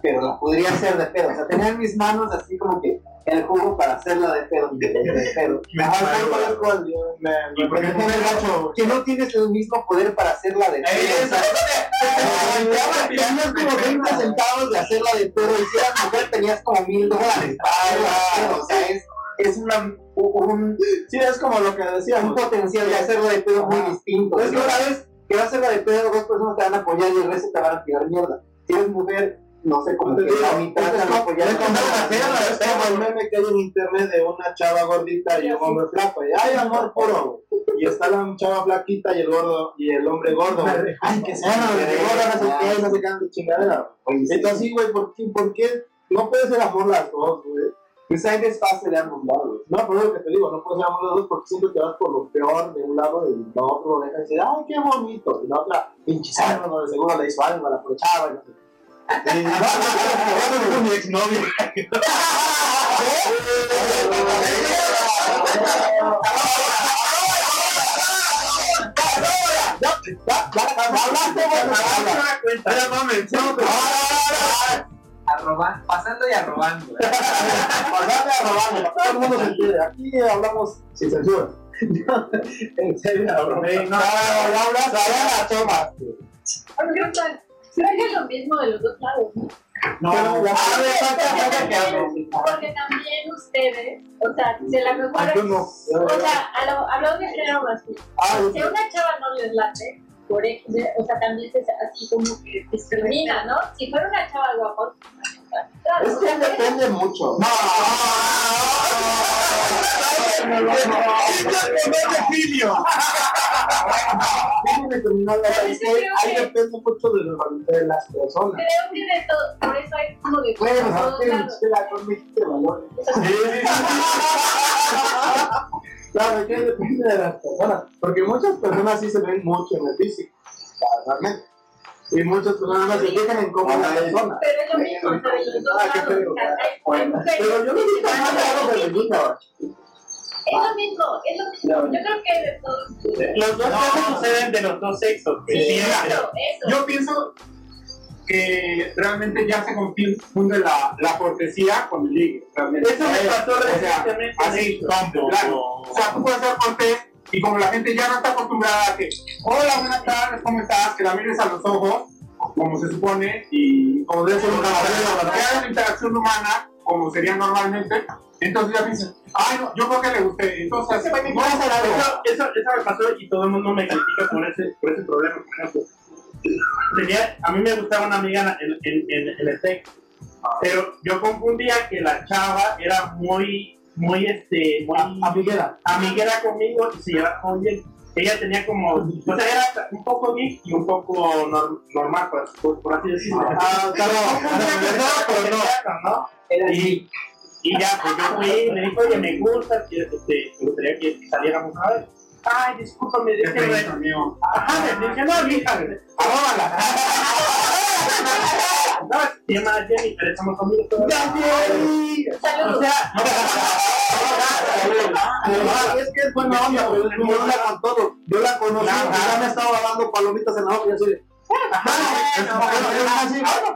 pero la podría hacer de pedo. O sea, tener mis manos así como que el jugo para hacerla de pedo. De, de- de pedo. Ajá, yo conozco al-
Me me gacho.
que no tienes el mismo poder para hacerla de pedo. O sea, tenías como 20 centavos de hacerla de pedo y si eras mujer tenías como mil dólares para hacerla de pedo. O sea, es, es una, un,
Sí, es como lo que
un
decíamos.
potencial de hacerla de pedo muy distinto. Es que una vez que vas a hacerla de pedo, dos personas te van a apoyar y el resto te van a tirar mierda. Si eres mujer, no sé, como que la mitad te van a apoyar.
Es como es como el meme que hay en internet de una chava gordita y un hombre flaco. Y ay, amor puro. Y está la chava flaquita y el gordo y el hombre gordo. güey. Ay, que se
Ah,
bueno, el gordo no no sé qué, de chingadera. Entonces, güey, ¿por qué, ¿por qué no puede ser amor las dos, güey?
Pues hay desfase de ambos lados.
No, por eso que te digo, no puede ser amor las dos porque siempre te vas por lo peor de un lado y el otro lo dejas y dices, ay, qué bonito. Y la otra, pinche cerdo, de seguro le hizo algo a la chava y no sé Y no, mi.
Arroba- pasando y arrobando.
Pasame a robarme, para que todo el mundo se entere. Aquí hablamos sin censura. En serio, bro. No, no, Laura, Laura, toma.
Creo que es lo mismo de los dos lados, ¿no?
No, pero la.
Porque también ustedes, o sea, si a lo mejor,
Ay, tú no.
o sea, a lo- hablando de género masculino, si a una chava no les late, por X, o sea, también se así como que discrimina, ¿no? Si fuera una chava guapa,
Es que depende mucho. No, la
creo
ahí depende mucho de, los- de las personas.
creo que de todo, por eso hay como de
Bueno, no, que la valores. Claro, que depende de las personas. Porque muchas personas sí se ven mucho en el físico, realmente. Y muchas personas se fijan en cómo la persona.
Pero es lo mismo, o sea, de los dos
Ah, Pero yo no digo nada de femenino.
Es lo mismo, es lo mismo. Yo creo que de todos.
Los dos casos suceden de los dos sexos.
Yo pienso que realmente ya se confunde la, la cortesía con el ligue. Realmente.
Eso me pasó
O sea,
recientemente.
así, claro. O sea, tú puedes ser cortés y como la gente ya no está acostumbrada a que, hola, buenas tardes, ¿cómo estás? Que la mires a los ojos, como se supone, y como debe ser que una interacción humana, como sería normalmente, entonces ya piensan, ay, no, yo creo que le gusté. Entonces, a.
Eso, eso, eso me pasó y todo el mundo me critica por ese, por ese problema, por ejemplo. Tenía, a mí me gustaba una amiga en, en, en, en el TEC, pero yo confundía que la chava era muy, muy, este, muy
Amiguera.
amiguera conmigo y se llevaba muy bien. Ella tenía como, o sea, era un poco geek y un poco nor- normal, por, por, por así decirlo.
Ah, claro.
pero no, ¿no?
Era
Y, y ya, pues yo fui me dijo, oye, me gusta, que, este, me gustaría que saliéramos a ver. Ay, discúlpame, me...
amigo.
Ajá, me dije, no, hija, arróbala. No, se llama Jennifer, estamos conmigo todos.
Saludos.
es que es buena onda, pero es buena onda con todo. Yo la conocí,
Ajá.
ya me estaba dando palomitas en la boca y así de.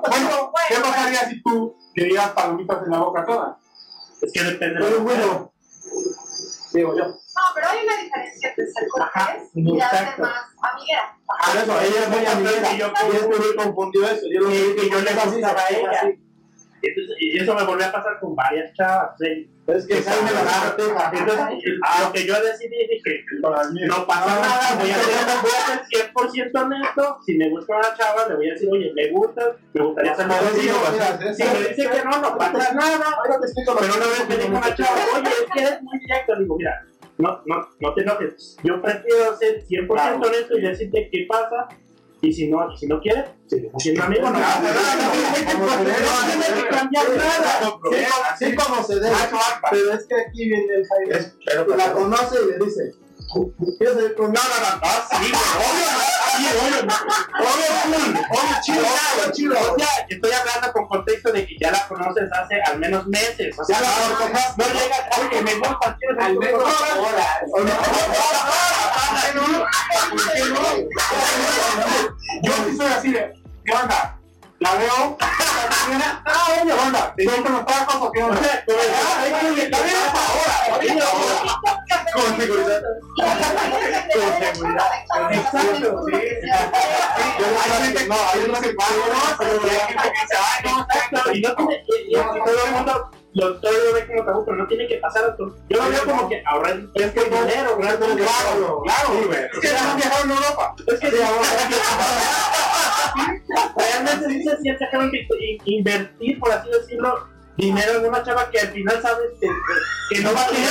Bueno, ¿qué pasaría si tú querías palomitas en la boca toda?
Es que depende
Pero
de
bueno, digo yo.
No, pero hay una diferencia entre ser cortés y
exacto.
más amiguera.
Por eso, ella es muy amiguera.
Y yo-
Y es muy confundido eso. Yo lo
Y- y yo le gustaba a ella. Entonces, y eso me volvió a pasar con varias chavas. ¿sí?
Es que Jaime la proteja.
Entonces, lo que yo decidí dije, no pasa nada, voy a ser, voy a ser 100% honesto. Si me gusta una chava, le voy a decir, oye, me gusta, me gustaría ser más contigo. Si me dice que no, no pasa nada.
Ahora te explico lo
Pero
que
una vez me dijo una chava, oye, es que eres muy directo. Digo, mira, no, no, no te enojes. Yo prefiero ser 100% honesto y decirte qué pasa. Y si no, si no quieres, seguimos siendo amigos. No nada. No tienes que cambiar nada.
Así como se debe. Pero es que aquí viene el Jaime. La conoce y le dice: ¿Quieres salir conmigo?
No, no, no, no, sí, obvio, cool, chido, obvio, chido, o sea, estoy hablando con contexto de que ya la conoces hace al menos meses, o sea, no, no, no llega, oye, me gusta, ¿quieres
Al menos horas.
¿O no?
Yo sí soy así de, ¿qué onda? La veo, ah, oye, onda, ¿te gustan los tacos o qué onda?
Seguridad.
Con seguridad.
Exacto, sí.
Hay gente, no, hay unos que pagan, ¿no? pero hay gente que se va, no,
Exacto, y no tiene, y, y todo el mundo lo, todo lo ve como tabú, pero no tiene que pasar esto. Yo lo veo como que ahorrar es que dinero.
Claro, claro, güey. Es que no han viajado en Europa.
Es que realmente siente que que in- invertir, por así decirlo, dinero en una chava que al final sabes que, que no va a tener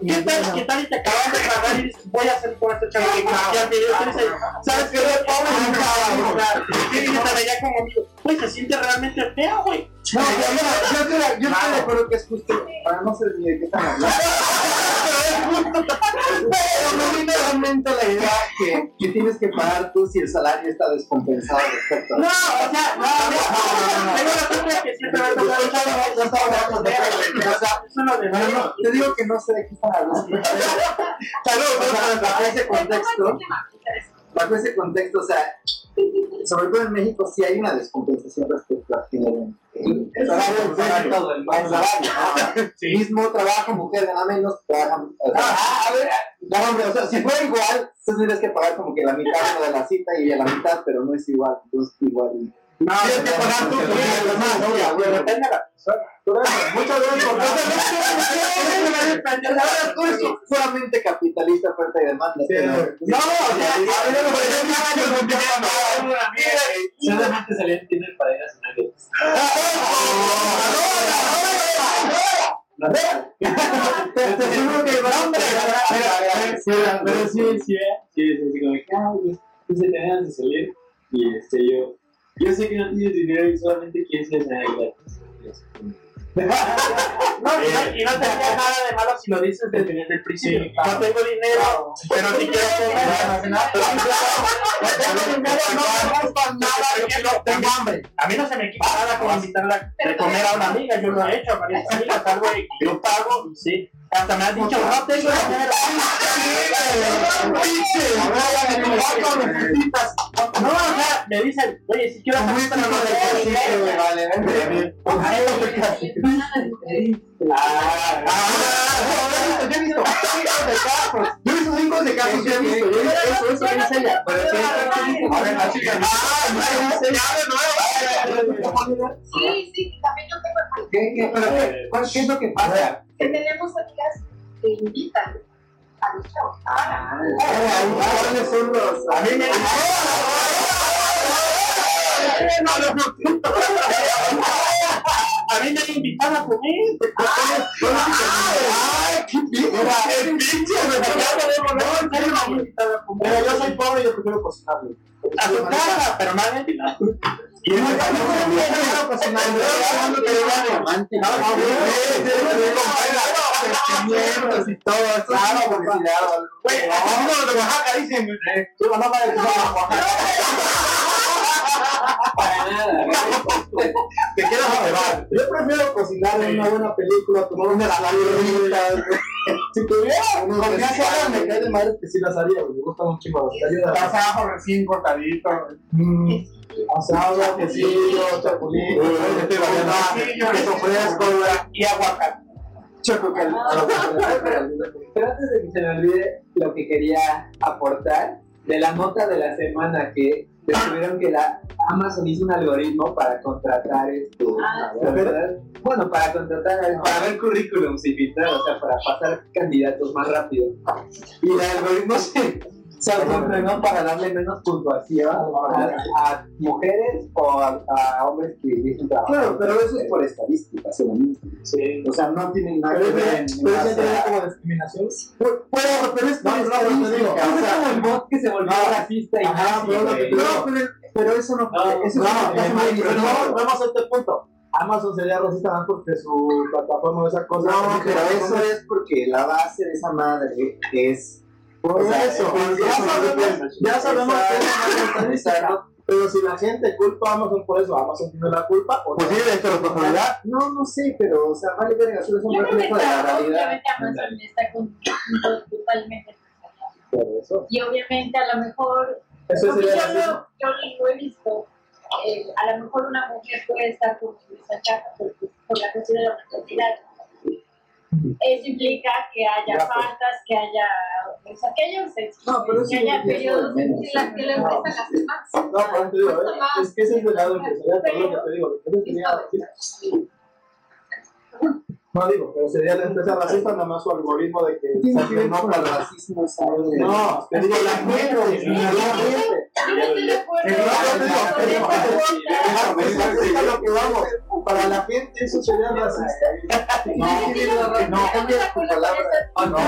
¿Qué tal, ¿Qué tal y te acabas de pagar y dices, voy a hacer con esta chava te como amigo. Pues se siente realmente feo, güey.
No, yo, estoy- yo estoy de acuerdo que es justo, para no ser ni de qué están hablando. Pero realmente la idea que, que tienes que pagar tú si el salario está descompensado respecto a...
No, o sea, no, no, no. Tengo la que siempre me ha tocado chava,
No estaba hablando de eso, o sea,
Eso. no de
no, no, te digo que no sé de qué están hablando. Saludos, ese contexto, bajo ese contexto, o sea, sobre todo en México sí hay una descompensación respecto a género. El el salario, el salario, el salario, ¿no? Mismo trabajo, mujer gana menos, trabajan. o sea,
Ah, a ver,
no, hombre, o sea, si fuera igual, entonces tendrías que pagar como que la mitad de la cita y a la mitad, pero no es igual, entonces igual.
No,
Tienes que pagar tú,
porque de la persona.
Muchas gracias por puramente capitalista, oferta y demanda.
No,
Solamente salían tiendas para ir a cenar.
Te aseguro que hombre.
Pero sí, sí, sí, así como que, ah, pues, pues te ganas de salir. Y este, yo, yo sé que no tienes dinero y solamente quieres ir a cenar gratis.
No, y no, y no tendría nada de malo si lo dices desde, desde el principio.
Sí, claro.
No tengo dinero, pero si quiero comer. No tengo dinero, no me gusta nada, tengo hambre. A mí no se me quita nada como invitarla de comer a una amiga, yo lo he hecho a varias amigas, algo y yo pago, y sí. Hasta me has dicho, no tengo dinero. No, o sea, me dicen, oye, si quiero comer, pero no tengo
Vale, vale.
Ah,
Yo he visto cientos de casos. Yo he visto cientos de casos. Yo he visto. Yo he visto eso, eso dice ella. Pero sí, a ver, la chica.
Sí, sí, también yo tengo el
¿Qué, qué, pero ¿Qué es lo que pasa?
que tenemos que invitan a los chavos.
Ah, ¿Cuáles son los.?
A mí me. A mí me invitan a comer.
Pero yo soy pobre y yo prefiero cocinarlo.
A tu casa, pero me han invitado.
Bueno, yo prefiero y todo. Una.
Güey, de Oaxaca dicen, eh,
Tú no Oaxaca.
Para nada.
Te quiero llevar. Yo cocinar en una buena película, tomar saladitas. Si tuviera me cae de madre que sí las haría, me.
Estás abajo recién cortadito.
Asado, quesillo, chapulín,
Este
queso fresco
Y aguacate.
Choco Pero antes de que se me olvide lo que quería aportar, de la nota de la semana que descubrieron que la Amazon hizo un algoritmo para contratar este,
Ah,
¿verdad? bueno, para contratar, para ver currículums y filtrar, o sea, para pasar candidatos más rápido. Y el algoritmo se, se autoentrenó para darle menos puntuación a, a mujeres o a, a hombres que dicen trabajo.
Claro, pero eso es por estadística solamente.
Sí.
O sea, no tiene nada que ver
pero eso entraría
a-
como discriminación.
Pero, pero es por
No, te digo,
es como el bot que se volvió
No.
racista y
digo.
No, pero, pero eso no.
No,
eso
no, no, vamos a este punto. Amazon sería racista más porque su plataforma o esa cosa.
No, pero eso es porque la base de esa madre es.
Por
o sea,
eso,
es-
ya sabemos, ya sabemos que es una. Pero si la gente culpa a Amazon por eso, ¿Amazon tiene la culpa o no?
Pues sí, de responsabilidad.
No, no sé, pero, o sea, vale verga, es un reflejo de la realidad.
obviamente Amazon está con totalmente
Por eso.
y obviamente a lo mejor
Eso
porque yo lo, yo lo he visto eh, a lo mejor una mujer puede estar con esa chapa por, por la cuestión de la maternidad eso implica que haya
Ya, pues.
faltas que haya pues, aquellos
No, pero eso
que haya periodos en
menos.
que la que empiezan las demás
No, por eso te digo, ¿eh? es que ese es el lado empresarial, todo lo que te digo. Eso sería racista. No digo, pero sería la empresa racista, nada más su algoritmo de que
que
no para
racismo, ¿sabes?
No, te digo la gente, la gente.
yo no estoy de acuerdo
Eh, lo que vamos. Para la gente eso sería racista.
No, no, acuerdo con esas
Ah, no,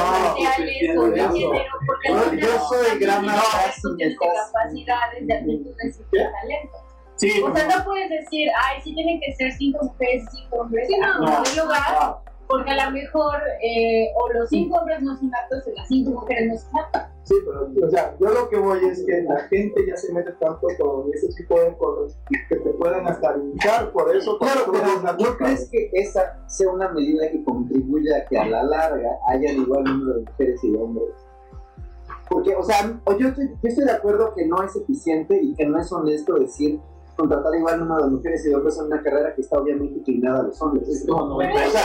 Yo- soy gran
cuestiones de capacidades, de aptitudes y de talentos.
Sí,
O sea, no puedes decir, ay, sí tienen que ser cinco mujeres cinco hombres. Sí, no,
No.
lugar, porque a lo mejor eh, o los cinco hombres no son aptos y las cinco mujeres no son aptas.
Sí, pero, o sea, yo lo que voy es que la gente ya se mete tanto con ese tipo de cosas que te pueden hasta linchar por eso.
Claro, pero ¿no crees que esa sea una medida que contribuya a que a la larga hayan igual número de mujeres y de hombres? Porque, o sea, o yo, estoy, yo estoy de acuerdo que no es eficiente y que no es honesto decir contratar igual número de mujeres y de hombres en una carrera que está obviamente inclinada a los hombres. Es o sea,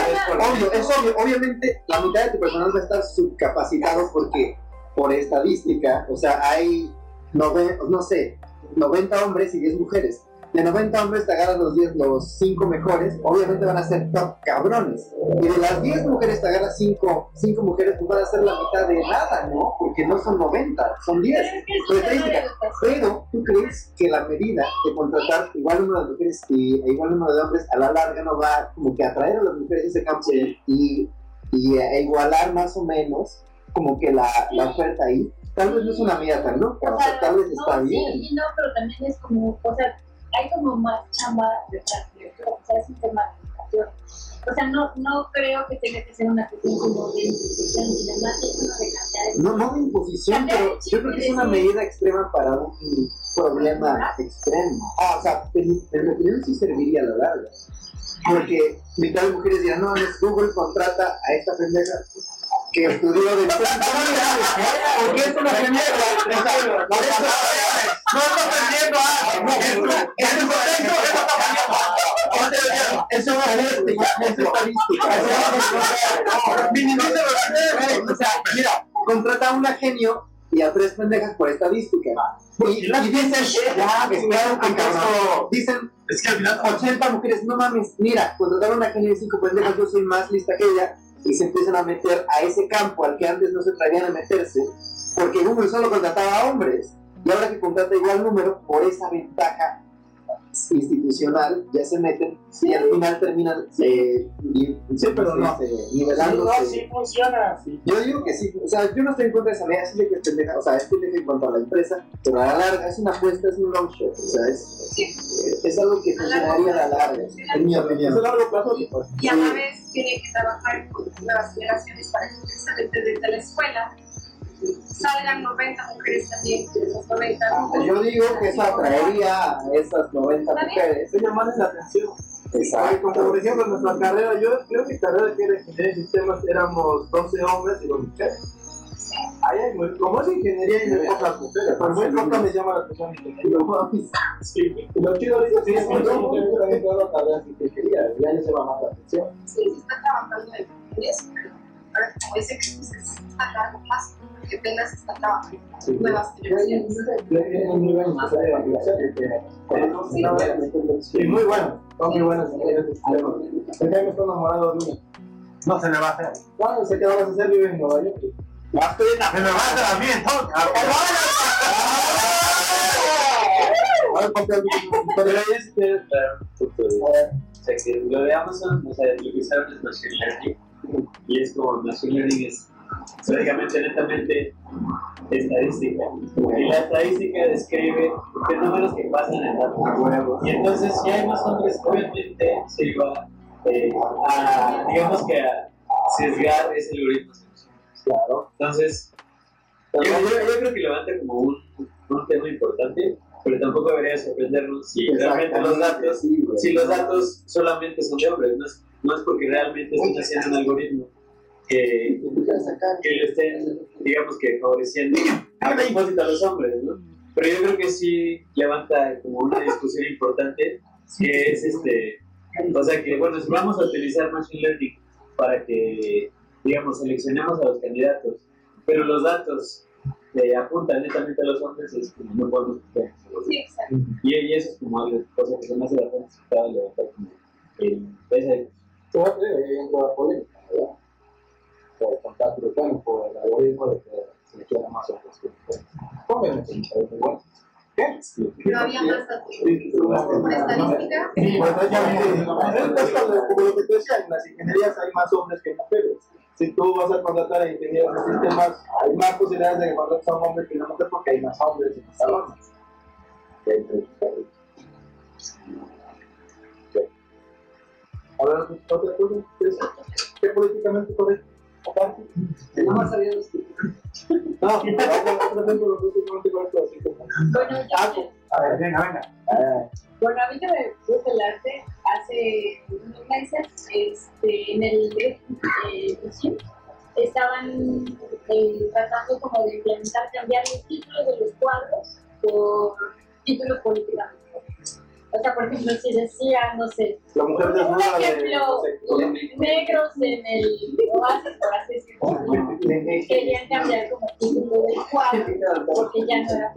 obvio, es obvio, obviamente la mitad de tu personal va a estar subcapacitado porque por estadística, o sea, hay, nove- no sé, 90 hombres y 10 mujeres. De 90 hombres te agarras los 10, los 5 mejores, obviamente van a ser top cabrones. Y de las 10 mujeres te agarras 5, 5 mujeres, pues van a ser la mitad de nada, ¿no? Porque no son 90, son 10.
Pero
¿tú crees que la medida de contratar igual número de mujeres y e igual número de hombres a la larga no va como que atraer a las mujeres a ese campo y, y a igualar más o menos como que la, la oferta ahí? Tal vez no es una medida tan loca, o sea, tal vez
no,
está
sí
bien.
y no, pero también es como, o sea, hay como más chamba detrás o sea, es un tema de educación. O sea, no, no creo que tenga que ser una cuestión como de institución, sino más bien como de cambiar el
No, no de imposición, pero yo creo que es una medida extrema para un problema extremo. Ah, o sea, en, en mi opinión sí serviría a la larga. Porque mitad de mujeres dirán, no, es Google contrata a esta pendeja que estudió de porque es una pendeja. Por eso,
No está aprendiendo algo. En su contexto, eso está aprendiendo.
eso va a ser estadística.
Minimiza los
O sea, mira, contrata a una genio y a tres pendejas por estadística. Y, y dicen, ya, espera, que cabrón. Dicen,
Es que al final
80 mujeres, no mames, mira, contrataron a una genio y cinco pendejas, yo soy más lista que ella, y se empiezan a meter a ese campo al que antes no se atrevían a meterse, porque Google solo contrataba a hombres, y ahora que contrata igual número, por esa ventaja institucional, ya se meten, y al final terminan eh,
Sí, pero no.
eh,
No,
nivelándose.
sí funciona. Sí.
Yo digo que sí, o sea, yo no estoy en contra de esa medida, sí que es pendeja, o sea, es pendeja en cuanto a la empresa, pero a la larga es una apuesta, es un long shot, o sea, es, es algo que funcionaría a la larga, en mi
Es a
opinión.
largo plazo. sí.
y a la vez tiene que trabajar con nuevas generaciones para que precisamente desde la escuela salgan 90 mujeres también, de esas 90 mujeres.
Yo digo que eso atraería a esas 90 mujeres.
Es llamarles la atención.
Exacto.
Como por ejemplo en nuestra carrera, yo creo que carrera que era ingeniería de sistemas éramos 12 hombres y 2 mujeres. Ay, ay, muy- como es ingeniería y muy pocas mujeres, pues muy pocas me llama la atención ingeniería.
Sí.
Lo chido ahorita sí es que muchas mujeres están entrando a carreras de ingeniería, ya les llama más la atención.
Sí, se está trabajando en eso, pero ahora como dice que es a largo plazo, porque apenas se está trabajando en nuevas generaciones.
Es muy bueno muy son enamorado de una.
No se le va a hacer.
Bueno, sé que a hacer, vive en Nueva York.
Va, Se va a hacer a mí entonces.
Pero lo de Amazon, o sea, lo que es Machine Learning. Y es como Machine Learning es prácticamente netamente estadística. Y la estadística describe fenómenos que pasan en datos. Y entonces, si hay más hombres, obviamente se va eh, a, digamos que a sesgar ese algoritmo.
Claro.
Entonces, yo, yo, yo creo que levanta como un, un tema importante, pero tampoco debería sorprendernos si realmente los datos,
Sí,
si los datos solamente son de hombres, no no es porque realmente estén haciendo un algoritmo que, que le estén, digamos que favoreciendo a propósito a los hombres, ¿no? Pero yo creo que sí levanta como una discusión importante, que es este, o sea que, bueno, si vamos a utilizar Machine Learning para que, digamos, seleccionemos a los candidatos, pero los datos eh, apuntan netamente a los hombres, es como no podemos hacer.
Sí, exacto.
Y, y eso es como algo, cosa que se me hace bastante aceptable levantar como el, esa
Fíjate, ahí entra la polémica, ¿verdad? Por el contacto británico, por el algoritmo de que se le quiera más hombres que mujeres. Obviamente, me parece bueno. ¿Qué?
No había más datos. Por estadística,
Sí, pues como lo que te decía, en las ingenierías hay más hombres que mujeres. Si tú vas a contratar a ingenieros de sistemas, hay más posibilidades de que contrates a un hombre que una mujer porque hay más hombres y más salones. Que hay. A ver, otra cosa, ¿qué es? ¿qué políticamente correcto? Aparte.
No más sabía los
No, otro ejemplo, lo políticamente correcto, así como.
Bueno,
Ah,
yo,
A ver, venga, venga.
bueno, a mí que me gusta el arte, hace unos meses este, en el eh, museo estaban eh, tratando como de implementar, cambiar los títulos de los cuadros por títulos políticamente. O sea, por ejemplo, si decía, no sé,
La mujer
un
desnuda de.
ejemplo, negros en el oasis, por así decirlo, querían cambiar como el título del cuadro porque ya no era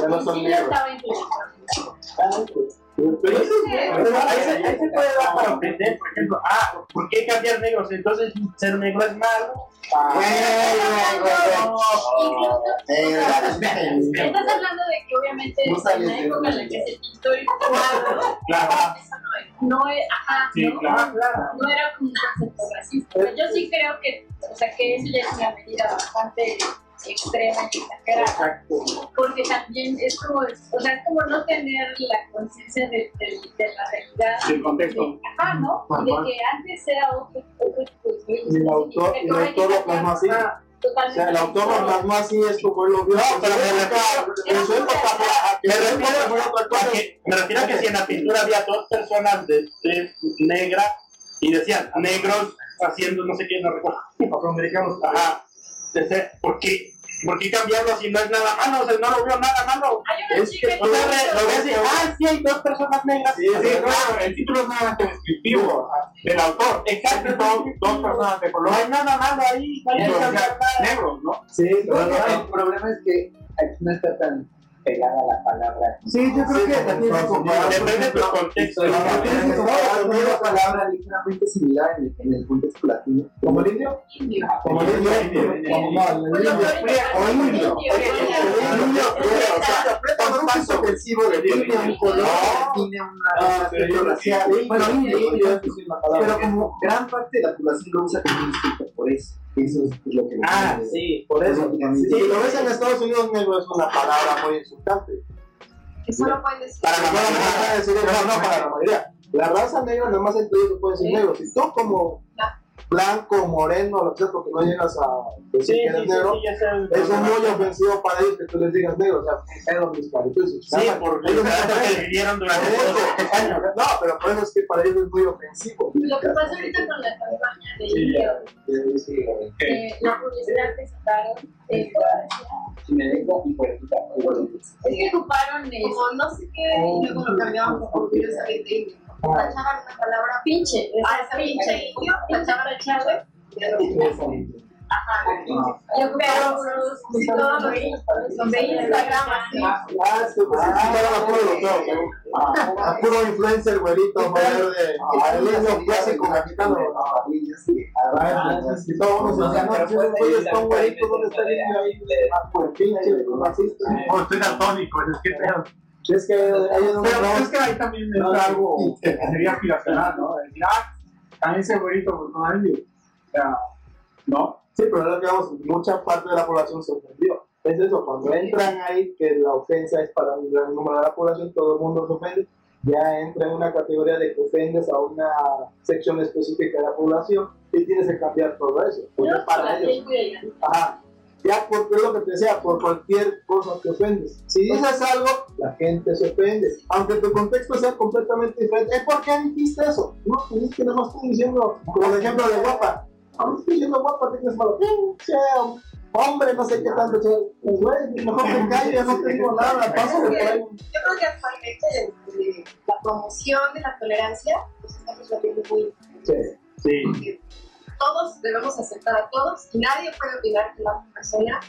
Ya no son
y
negros.
estaba implementando.
Pero eso
Pero ahí se, ahí se puede dar para aprender, por ejemplo, ah, ¿por qué cambiar negros? Entonces, ser negro es malo.
Estás hablando de que obviamente
No
en la época en la que se pintó el cuadro,
Claro.
eso no es, no es, ajá,
Sí,
no,
claro, claro.
no era como un concepto racista. Pero yo sí creo que, o sea, que eso ya es una medida bastante extrema y exagerada. Porque también es como, o sea, es como no tener la conciencia de, de, de la realidad.
Del contexto.
De- ajá, ¿no? De que antes era otro, otro tipo de
Y el autor, el autor lo plasmó así. O
Totalmente.
sea, el autor lo plasmó así, es como él lo vio.
No, pero me refiero-
En su época,
Me refiero, a que, me refiero a que si en la pintura había dos personas de, de negra y decían negros haciendo no sé qué, no recuerdo.
afroamericanos.
Ajá. Dice, ¿Por qué? ¿Por qué cambiarlo si no es nada malo? O sea, no lo veo nada malo.
Hay
Es que-
O sea, lo ves y, ah, sí hay dos personas negras.
Sí, sí, claro, el título es nada descriptivo del autor.
Exacto.
Dos, dos personas de
No
color
hay nada malo ahí. No hay
negros, ¿no?
Sí,
el problema es que aquí no está tan pegada la palabra.
Sí, yo creo que también es como-
Depende de tu contexto.
Una palabra ligeramente similar en el, en el contexto latino.
¿Como el indio?
indio.
Como el indio. Como el indio. O el indio.
indio,
Oye, el indio, o sea, cuando un uso ofensivo define un color, define un aspecto racial. Bueno, indio, una.
Pero como gran parte de la población lo usa como insulto por eso. Eso es lo que
Ah, sí.
Por eso, si lo ves en Estados Unidos, negro es una palabra muy insultante.
Que solo pueden decir.
Para la
No, no, no, decir, no, no, para la mayoría. La raza negra, nada más entre ellos se puede decir negro. Si tú como blanco, moreno, lo que sea, porque no llegas a decir
Sí,
que eres
sí,
negro.
sí,
es muy ofensivo para ellos que tú les digas negro, o sea, pedo mis caritos.
Sí, porque
ellos
se vivieron durante todos años.
No, pero por eso es que para ellos es muy ofensivo.
Lo que pasa ahorita con la campaña de eh, la publicidad que sacaron, eh.
Si me vengo y puertita.
es que ocuparon el
Como no sé qué, y luego lo cambiamos por curiosamente indio. Tachaban palabra
pinche,
Ah, esa pinche indio, tachaban el chave. Ajá.
y los, los los de Instagram así.
Ah, sí, pues sí, era puro europeo, ¿no? A puro influencer, güerito, verde, el niño clásico mexicano. Ah, sí, todos ese güerito, ¿dónde está el niño ahí? Ah, por pinche, racista.
Oh, estoy daltónico, es que.
Es que ellos no
Pero
no-
es que ahí también entra algo que sería aspiracional, ¿no? Decir, ah, también ese güerito, pues no hay. O sea, ¿no?
Sí, pero es lo que vamos, mucha parte de la población se ofendió. Es eso, cuando entran ahí, que la ofensa es para un gran número de la población, todo el mundo se ofende, ya entra en una categoría de que ofendes a una sección específica de la población y tienes que cambiar todo eso. Porque
No,
para
la
ellos, ajá, ya porque es lo que te decía, por cualquier cosa que ofendes. Si dices algo, la gente se ofende. Aunque tu contexto sea completamente diferente. ¿Eh, ¿Por qué dijiste eso? No, pues es que no estoy diciendo, como el ejemplo de guapa. No estoy diciendo guapa, ¿qué es malo? Hombre, no sé qué tanto. Pues, güey, mejor me callo, ya no tengo nada, paso de por ahí.
Yo creo que actualmente eh, la promoción de la tolerancia pues estamos haciendo muy
Sí.
porque todos debemos aceptar a todos y nadie puede opinar que la otra persona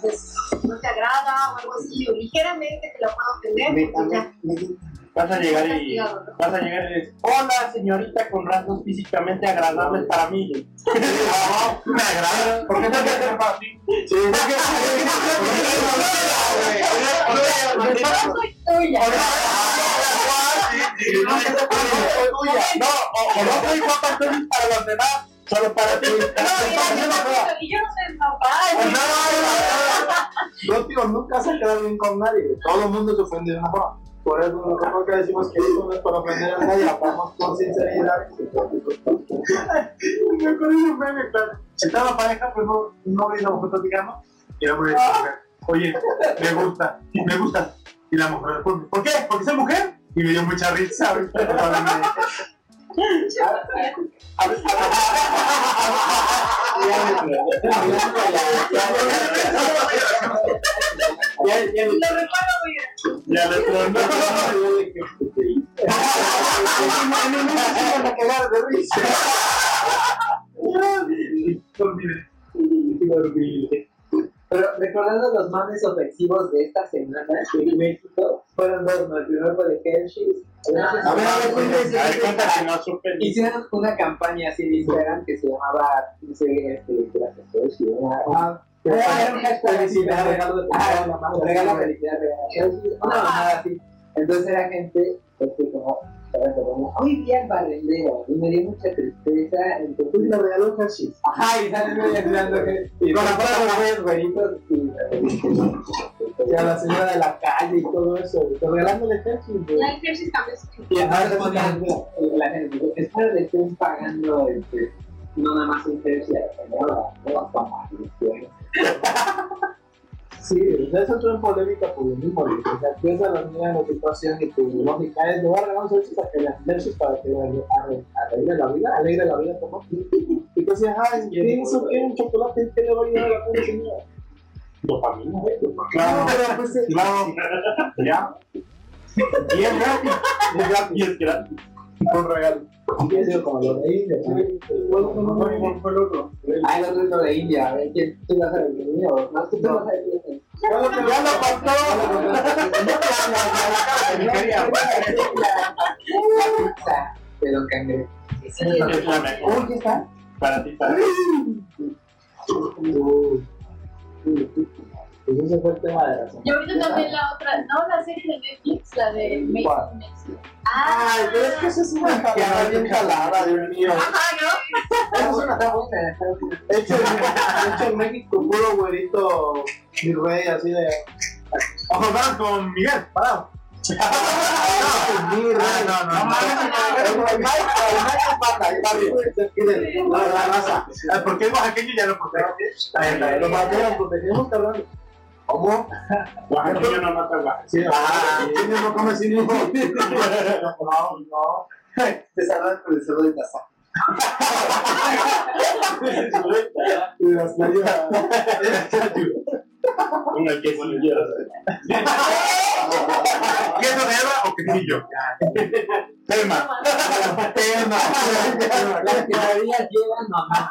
pues, no te agrada o algo así, o ligeramente te la puede ofender,
Vas a llegar y vas a llegar y dices, hola señorita con rasgos físicamente agradables para mí. Ah, me agrada.
¿Por qué que hacer para ti?
Sí,
Yo soy tuya.
No, o, o no soy guapa entonces para los demás, solo para ti.
No, mira, yo no- y yo no soy papá.
No, tío, nunca se queda bien con nadie. Todo el mundo se ofende de una forma. Por eso nosotros que decimos que esto no es para ofender a nadie, hablamos con sinceridad.
Me acuerdo de un meme, claro. Estaba pareja, pues no, no la mujer platicando. Y el hombre dice, oye, me gusta, me gusta. Y la mujer responde, ¿por qué? ¿Porque soy mujer? Y me dio mucha risa.
Ya, ya,
lo recuerdo bien.
Ya le pongo.
van a cagar de risa.
Pero recordando los mames ofensivos de esta semana en México, fueron dos, ¿no? El primero fue de Hershey's.
A ver, a ver,
no supe.
Hicieron una campaña así de Instagram que se llamaba, no sé, este, gracias Hershey,
Ah, Felicidad, regalo
Ah, felicidad, así. Entonces era gente, este, como, como, hoy vi al barrendero y me dio mucha tristeza, entonces
le regaló Hershey's.
Ajá, y salen medio ayudando que. Y con la foto de los güeritos y.
Y a la señora de la calle y todo eso. Te regalándole
el Hershey's cambió su
Y entonces la gente, dice, espero le estén pagando este, no nada más un tercio a la señora, no a papá.
Sí, o sea, eso entró en polémica por lo mismo. güey. O sea, tú ves a la la situación y tu lógica es, le voy a Hershey's para que le Hershey's para que arregle la vida, alegre la vida, como. Y tú decías, ay, ¿quién hizo qué? Un chocolate, ¿qué le voy a llevar a la pobre señora?
Dopamina.
Claro, pero pues, eh,
Claro, ya.
y. Es gratis.
Y es gratis.
Con regalo. Y es como lo de India. no, fue el otro.
Ah, el otro es lo de India, a ver quién tú vas a mío. No, tú te vas a.
Ya lo, ya lo
pizza de Don Cangrejo.
Es la mejor.
¿Cómo que está?
Para ti, para ti.
Pues ese fue el tema de la semana.
Y ahorita también la otra, no, la serie de Netflix, la de.
Ay, pero es que eso es una jalada bien jalada, Dios mío.
Eso es una buena.
Hecho, en- hecho en México, puro güerito, mi rey, así de.
Ojo, con Miguel, parado.
no, no, no. El Mike, el.
Ah, oaxaqueño ya lo protege.
Batean, protegemos, cabrón. ¿Cómo?
Oaxaqueño no mata
ah, no come sin. No, no. Te saludan con el cerdo de taza. Y las playas.
Una. ¿Queso de Eva o quesillo? Tema.
Tema.
Las quesadillas llevan mamá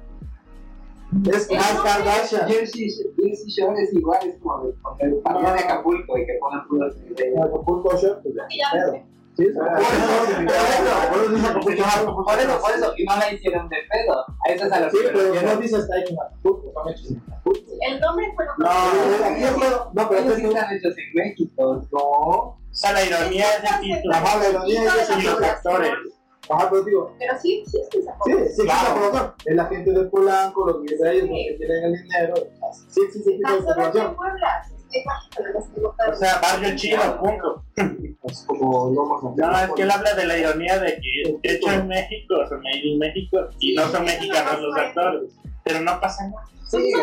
Es Las Kardashian.
Jersey, Jersey Shore es igual, es como de poner de Acapulco y que pongan puros de
Acapulco Shore, pues ya. Sí, por eso, por eso dice Acapulco Shore.
Por eso, por eso, y no la hicieron de pedo. A a
Sí, pero no dice está hecho en Acapulco, son hechos en Acapulco.
El nombre fue lo que.
No, aquí es lo- no, pero
sí están hechos en México.
No.
O sea, la ironía es
la ironía es
Y los actores.
Ajá, pero digo,
Pero sí, sí, sí,
sí, sí, claro, pero es la gente de Polanco, los virreyes, los que tienen el dinero. Sí.
Puebla. Es mágico, las que
O sea, barrio chido, punto.
Es como
No, es que él habla de la ironía de que hecho en México, o sea, made in México, y no son mexicanos los actores. Pero no pasa nada.
Sí,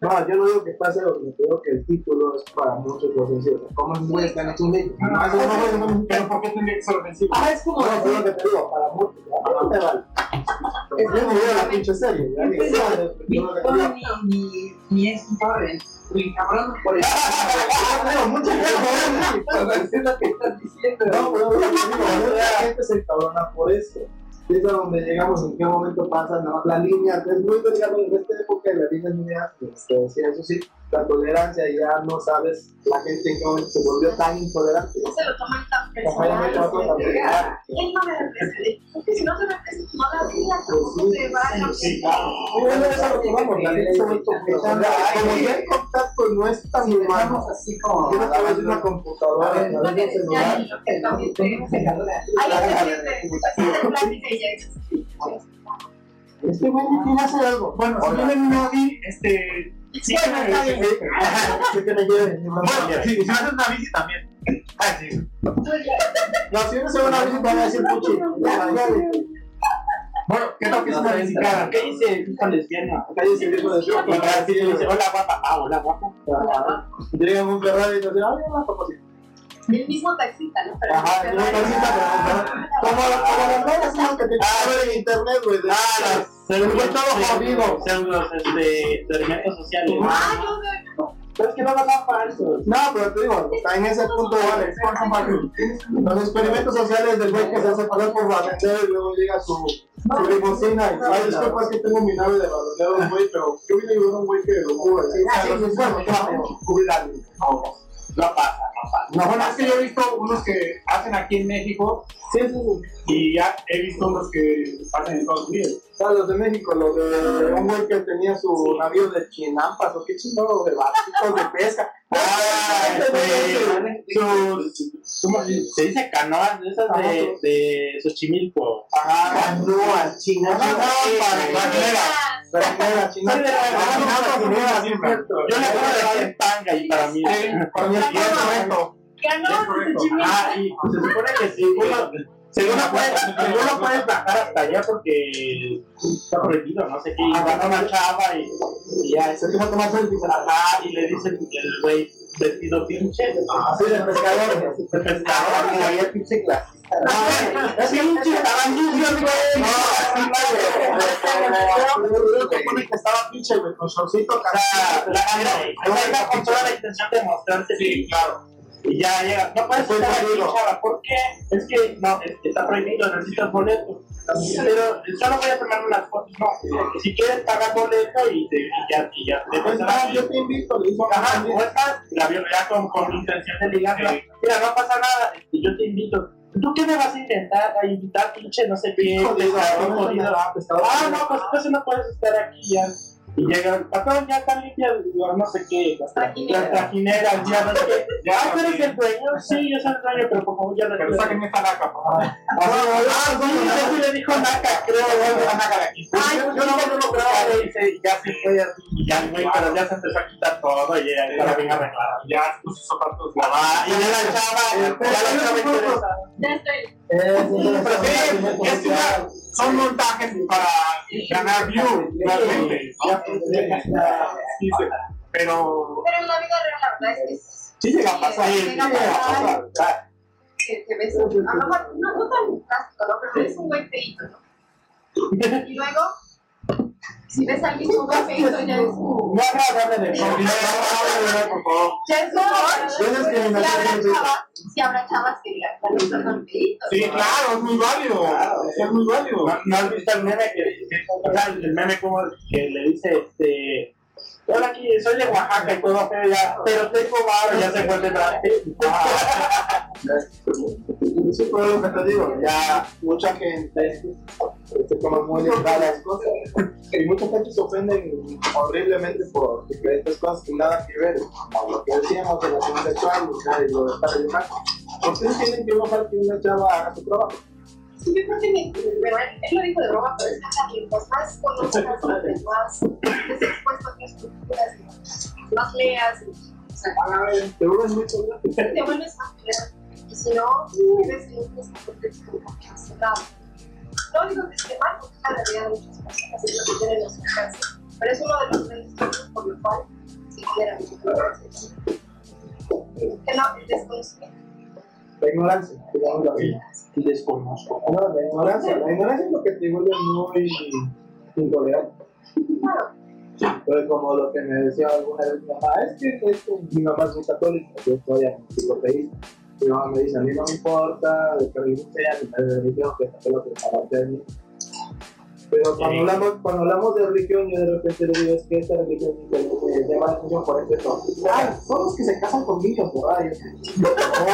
no, no, yo no digo que pase lo que digo que el título es para muchos los sencillos. ¿Cómo es muy hechos en México? No,
Pero ¿por qué tendría que ser ofensivo?
Ah, es como.
No, es lo que te digo, para muchos. No te vale. Es que no veo la pinche serie. Ni
ni, ni, es cabrón por eso. Es lo que estás diciendo.
No, pero mucha gente se cabrona por eso. Es a donde llegamos, en qué momento pasa ¿no? la línea. Es muy delgado en esta época las líneas medias, que decía eso sí, la tolerancia ya no sabes la gente momento se volvió tan intolerante.
No se lo toman tan personal.
trato tan personal.
Él no me representa. Porque si no se representa, no la vida,
Pues
tampoco
sí.
se va a
Sí, claro.
Y bueno, eso es lo que vamos, la gente. Como ya el contacto no es tan humano,
Estamos así como.
yo no través de una computadora, a
No
un celular.
Ahí se siente. Plática y ya es.
Este güey quiere hacer algo.
Bueno, si viene un Audi, este. Sí,
Bueno, está bien.
Sí que me lleve.
Bueno, si si haces una bici también. Ah, sí.
No, si uno se va a una bici, te van a decir puchi.
Bueno, ¿qué tal que es una bici cara?
¿Qué dice esta lesbiana?
Acá dice el hijo de Dios.
Y ahora sí le dice, hola guapa, ah, hola guapa.
Llega un Ferrari y dice, ay, una papacita.
El mismo taxista, ¿no? Pero
Ajá, y una taxista, pero como esas que te
Ah,
en internet, güey.
Ah, los pseudos,
Fue todo jodido.
pseudos, este, experimentos sociales.
Ah, no, no,
Pero es que no van a falsos.
No, pero te digo, está en ese punto, vale. Los experimentos sociales del güey que se hace pasar por barrendero y luego llega su, su limusina y ay, disculpa, es que tengo mi nave de barrendero, güey, pero yo vine a ayudar a un güey que lo cubre. Sí, o sea, los bueno, claro, cubrir a alguien.
No pasa, no pasa.
No, bueno, es que yo he visto unos que hacen aquí en México
Sí, sí, sí.
Y ya he visto unos que hacen en Estados Unidos.
O sea, los de México, los de un güey que tenía su navío de chinampas o qué chingado de barcos de pesca.
Ah, este, sus, ¿cómo se dice? Canoas de esas de, de Xochimilco.
Ajá, canoas, chinampas,
Canoas, de la-
chinampas.
Yo le puedo decir tanga y para mí.
Para mí es correcto.
Ganó
correcto.
su
Ah, y se supone que sí, no no puedes bajar hasta allá porque está prohibido, no sé qué, y van a una chava y, y ya,
Se empieza a tomar selfies.
ajá, y le dicen el güey vestido pinche,
Así de pescador.
de pescador, el pinche clasista. Es pinche, estaban güey.
que estaba pinche, güey, con shortcito,
O sea, la, era, era con toda la intención de mostrarse sí, claro. Y ya llega, no puedes estar aquí, chava, ¿por qué? Es que no, es que está prohibido, necesitas boleto. Pero solo voy a tomar unas fotos. No, si quieres pagar boleto y, te, y ya, y ya te
Pues, ah, yo te invito, le dijo
Ajá, o estás, la vio ya con, con intención de ligarla. Mira, no pasa nada, este, yo te invito. ¿Tú qué me vas a intentar? A invitar, pinche, no sé qué, Ah, no, pues entonces no puedes estar aquí ya. Y llega el patrón, ya está limpia, digo, no sé qué, las
Trajinera.
las trajineras, ya no sé qué.
Ya,
Ah, tú eres
sí.
el dueño, sí, yo soy el dueño, pero por favor ya no
Pero saquen esta naca, por favor.
Ah, sí, sí le dijo Naka, creo.
La naca de aquí.
Ay, yo no, yo no creo, güey, sí, ya se fue así, y ya, güey, pero ya se empezó a quitar todo, y ya estaba bien arreglado.
Ya puso sus zapatos.
Ah, y ya la chava, ya la chava interesada.
Ya estoy.
Pero sí, es una- son montajes para ganar views, realmente. Pero
Pero en la vida real, la verdad es que
sí llega a pasar.
Sí, llega a pasar. que, que ves, a lo mejor no, no tan drástico, ¿no? Pero ves un buen feito, ¿no? Y luego, si ves al ya es.
No hagas nada de
No, no, no, por favor.
Ya es como... Si habrá chavas, que digan, "Bueno, estos son feitos",
Sí,
¿no?
claro, es muy válido. Es muy válido.
¿No, no has visto el meme que, el meme como que le dice este Hola aquí, soy de Oaxaca y todo feo ya, pero tengo barro, ya se vuelve traje.
Sí, pero lo que te digo, ya mucha gente se toma muy literal las cosas y mucha gente se ofende horriblemente por diferentes cosas que nada que ver lo que decíamos de la relación sexual y lo de estar ayudando. ¿Por qué entienden que uno para que una chava haga su trabajo?
Yo creo que, me, bueno, él, lo dijo de broma, pero es pues más conozcas, más estés expuesto a otras culturas, más leas, o sea,
Te vuelves muy pobre.
te vuelves más leal. Y si no, vives en un mismo contexto cerrado. No digo que esté mal, porque es la realidad de muchas personas, es lo que tienen en su casa. Pero es uno de los grandes motivos por los cuales se genera mucho. Que no, el desconocimiento.
La ignorancia, digamos así.
Desconozco.
No, la ignorancia, la ignorancia es lo que te vuelve muy intolerante. Pero como lo que me decía alguna vez mi mamá, es que esto, mi mamá es muy católica, yo soy enciclopedista. Mi mamá me dice, a mí no me importa de qué religión sea, ni de religión, que es lo que parte de mí. Pero cuando hablamos, cuando hablamos de religión, yo de repente le digo, es que esta religión me llama la atención por este. Ah, son los que se casan con niños, ¿verdad? Yo, no, no, no,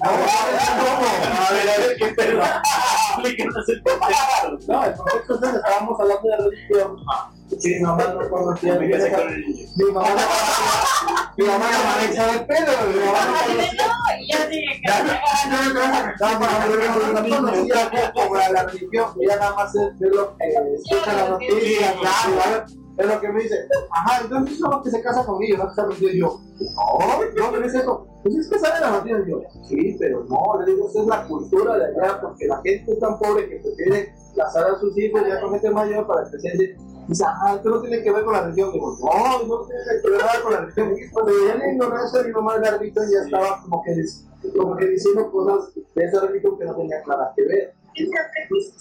A ver, a ver, qué pedo. Explíquenos el contexto.
no, el contexto es que estábamos hablando de religión. Sí, mi mamá no
Empieza
mamá
con el niño.
mi mamá no mi mamá no conocía el pelo, mi mamá no conocía
No, y ya dije
no, no conocía como la religión, ella nada más es es lo que escucha las noticias, claro, es lo que me dice, ajá, entonces los que se casan con ellos, no se metido yo, no, no, me dice eso, pues es que sale la noticia, yo, sí, pero no, le digo, esa es la cultura de allá, porque la gente es tan pobre que prefiere casar a sus hijos ya con gente mayor para que se Dice, ah, esto no tiene que ver con la religión. Digo, no, no tiene que ver con la religión. Cuando ya la ignorancia mi mamá la religión ya estaba como que, como que diciendo cosas de esa religión que no tenían nada que ver.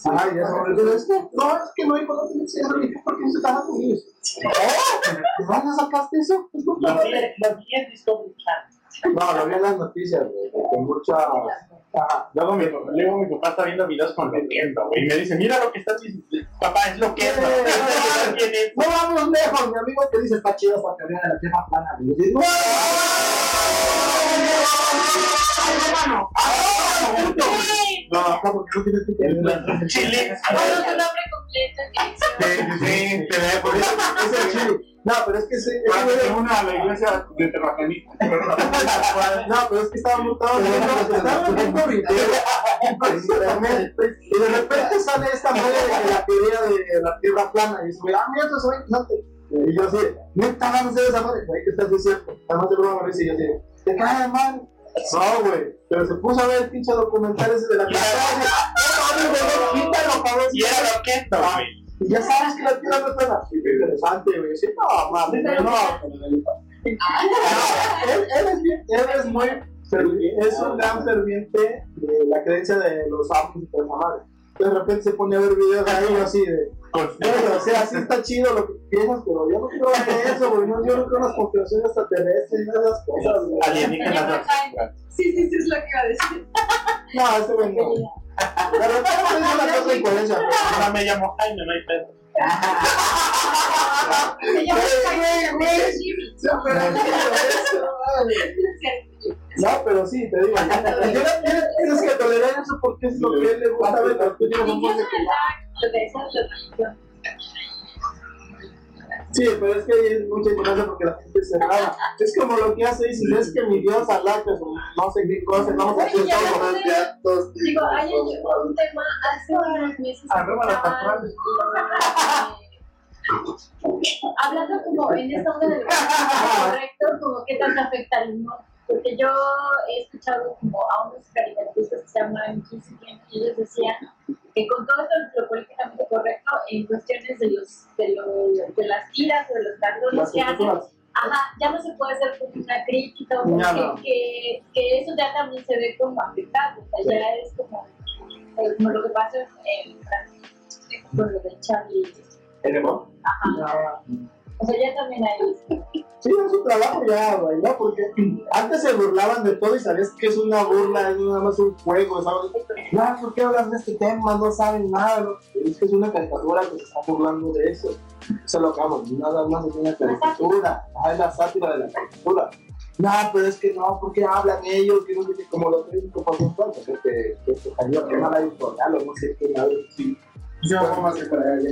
Ah, ya son religiones. Es que, no, es que no tiene que ser religión porque no se ellos. Oh, ¿de dónde sacaste eso?
Lo vi en Discovery Channel.
No, lo vi en las noticias, güey, con mucha... Ajá.
Luego mi, luego mi papá está viendo videos con Loquendo, güey, y me dice, mira lo que estás diciendo. Papá, es.
Eh,
¿Quién es?
No vamos lejos, mi amigo te dice está chido para que vean la tierra plana. Y No, no, porque no tienes que tener
Chile.
Bueno, tu nombre completo, dirección.
Sí, sí, sí, te ve, por eso es el chile. No, pero es que ese, ese
que una a la iglesia de terraplanistas.
No, pero es que estaba internet y de repente sale esta madre de la teoría de la tierra plana y dice, ah, mira, eso soy interesante. Y yo así, neta, vamos a hacer esa madre, güey, ¿qué estás diciendo? Además de broma, me dice, y yo así, ¿te cae mal? No, güey, pero se puso a ver el pinche documental ese de la tierra plana. No, mames, güey, quítalo, cabrón.
Y era.
Y ya sabes que la tierra no es plana. Y qué interesante, güey. Sí, no, mames, no. él, él es bien, él es muy, es un gran ferviente de la creencia de los amos y toda esa madre. De repente se pone a ver videos ahí así de, o sea, sí está chido lo que piensas, pero yo no creo en eso, güey. Yo no creo en las conspiraciones extraterrestres y esas cosas.
Alienígenas.
Sí, sí, sí, es lo que iba a decir.
No, ese güey no. De repente es una cosa incoherencia.
No me llamo Jaime, no hay pedo.
No, pero sí, te digo. Tienes que tolerar eso porque es lo que él le gusta ver. Sí, pero es que hay mucha ignorancia porque la gente es cerrada. Es como lo que hace dices, es que mi Dios Allah, pues, no sé qué cosa, vamos a hacer todo teatro.
Digo, hay un tema hace unos meses.
Arriba la patrona.
eh, Hablando como en esta onda del correcto, como qué tanto afecta al humor. Porque yo he escuchado como a unos caricaturistas que se llaman Kiss y ellos decían con todo esto lo políticamente correcto, en cuestiones de los de, los, de las tiras o de los
Las
que hacen. Ajá, ya no se puede hacer como una crítica, o que,
no.
que, que eso ya también se ve como afectado, o sea, ya es como, eh, como lo que pasa en Francia, con lo de Charlie.
¿Tenemos?
Ajá, o sea, ya también hay.
Sí, es su trabajo ya, güey, ¿no? Porque antes se burlaban de todo y sabías que es una burla, es nada más un juego, ¿sabes? No, ¿por qué hablan de este tema? No saben nada, ¿no? Es que es una caricatura que se está burlando de eso. Eso es lo hago, nada más es una caricatura. Ajá, es la sátira de la caricatura. No, pero es que no, ¿por qué hablan ellos? Que no sé como los críticos por ejemplo, que te que te salió que mal hay un o no sé qué, nada, sí.
Yo hago más que para allá.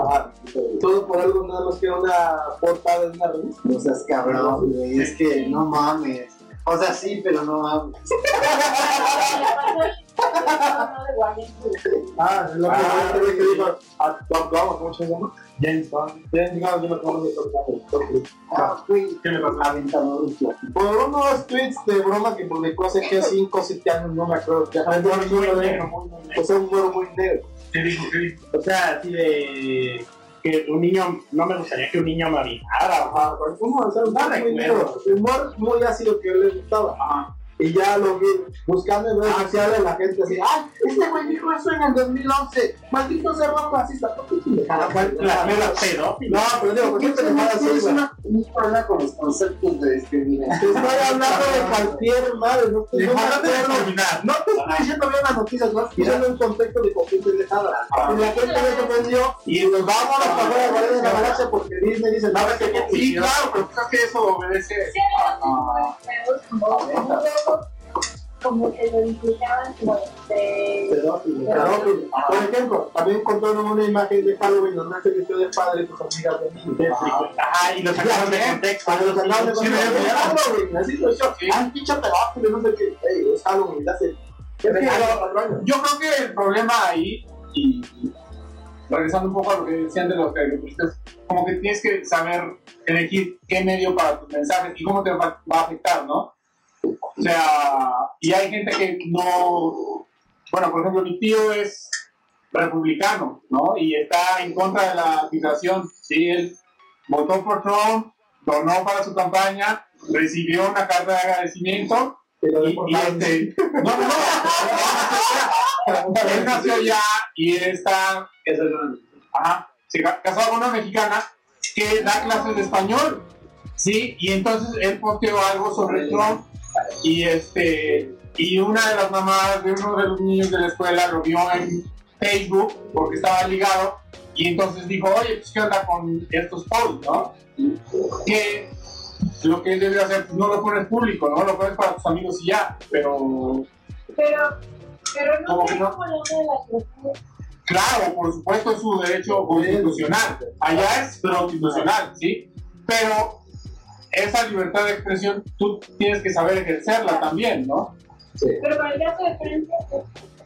Ajá. Todo por algo nada más que una portada de una revista.
No seas cabrón, güey. Es que no mames. O sea, sí, pero no mames.
Ah, es lo que
Ah,
es lo que dijo a Top Gun, ¿cómo se llama?
James Bond.
James Gunn, yo me acuerdo de Top Gun.
Ah.
¿Qué le pasa?
Aventador un plato.
Por unos tweets de broma que publicó hace que 5 o 7 años, no me acuerdo. O sea, un humor muy negro.
¿Qué dijo? ¿Qué dijo? O sea, así de que un niño, no me gustaría que un niño me avisara.
Ajá, pero ¿cómo? O sea, un humor. Humor muy ácido que le gustaba.
Ajá.
Y ya lo vi buscando en redes
Ah,
sociales, la gente así, ¡ay! Este güey dijo eso en el 2011. Maldito cerdo racista. ¿Por qué pendejada?
La mera pedófila.
No, pero digo, ¿por qué pendejada así,
Tienes un problema con los conceptos de discriminación.
Te estoy hablando de cualquier madre, no te me
terminar.
No te estoy diciendo bien las noticias, no estoy diciendo un contexto de cualquier pendejada. Y la gente ofendió y nos vamos a Guardianes de la Galaxia porque Disney dice, no, es que
Sí, claro, pero creo que eso obedece.
Sí, como que lo implicaban como de...
Pedófilo, pedófilo. Por ejemplo, también encontraron una imagen de Halloween donde se vistió de padre y sus amigas de niños.
Ajá, y lo sacaron de contexto.
Cuando los sacaron de contexto, así. Ah, pinche pedófilo, no sé qué. Ey, es Halloween.
Yo creo que el problema ahí, y regresando un poco a lo que decían de los caricaturistas, como que tienes que saber elegir qué medio para tus mensajes y cómo te va a afectar, ¿no? O sea, y hay gente que no. Bueno, por ejemplo, mi tío es republicano, ¿no? Y está en contra de la migración, ¿sí? Él votó por Trump, donó para su campaña, recibió una carta de agradecimiento
Pero
y, y este, no, no, no, él nació allá y él está, ajá, se ca- casó con una mexicana que da clases de español, sí, y entonces él posteó algo sobre Trump y este, y una de las mamás de uno de los niños de la escuela lo vio en Facebook porque estaba ligado y entonces dijo, oye, pues qué onda con estos posts, ¿no? Que lo que él debe hacer, pues, no lo pones público, ¿no? Lo pones para tus amigos y ya, pero
Pero, pero no
cómo
lo de locuras.
Claro, por supuesto es su derecho constitucional. Allá es constitucional, ¿sí? Pero esa libertad de expresión tú tienes que saber ejercerla también, ¿no?
Pero para el caso de Francia,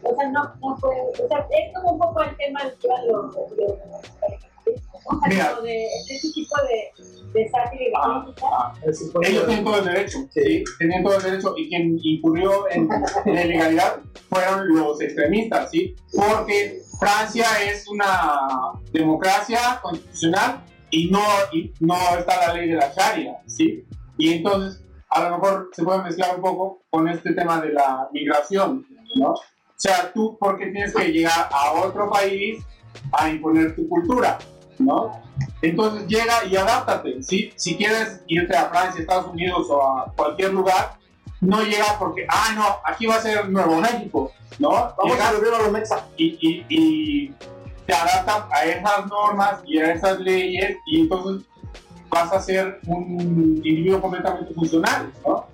o sea, no, no puede, o sea, es como un poco el tema del que iban los, los, los caricaturistas, ¿no? O sea,
Mira.
como de, ese tipo de, de sátira y
Ah, ah. Ellos tienen todo el derecho, sí, tenían todo el derecho y quien incurrió en, en la ilegalidad fueron los extremistas, ¿sí? Porque Francia es una democracia constitucional y no, y no está la ley de la Sharia, ¿sí? Y entonces a lo mejor se puede mezclar un poco con este tema de la migración, ¿no? O sea, tú porque tienes que llegar a otro país a imponer tu cultura, ¿no? Entonces llega y adáptate, ¿sí? Si quieres irte a Francia, Estados Unidos o a cualquier lugar, no llega porque, ah, no, aquí va a ser Nuevo México, ¿no?
Vamos
Llega
a volver a los mexas.
y, y, y te adaptan a esas normas y a esas leyes y entonces vas a ser un individuo completamente funcional, ¿no?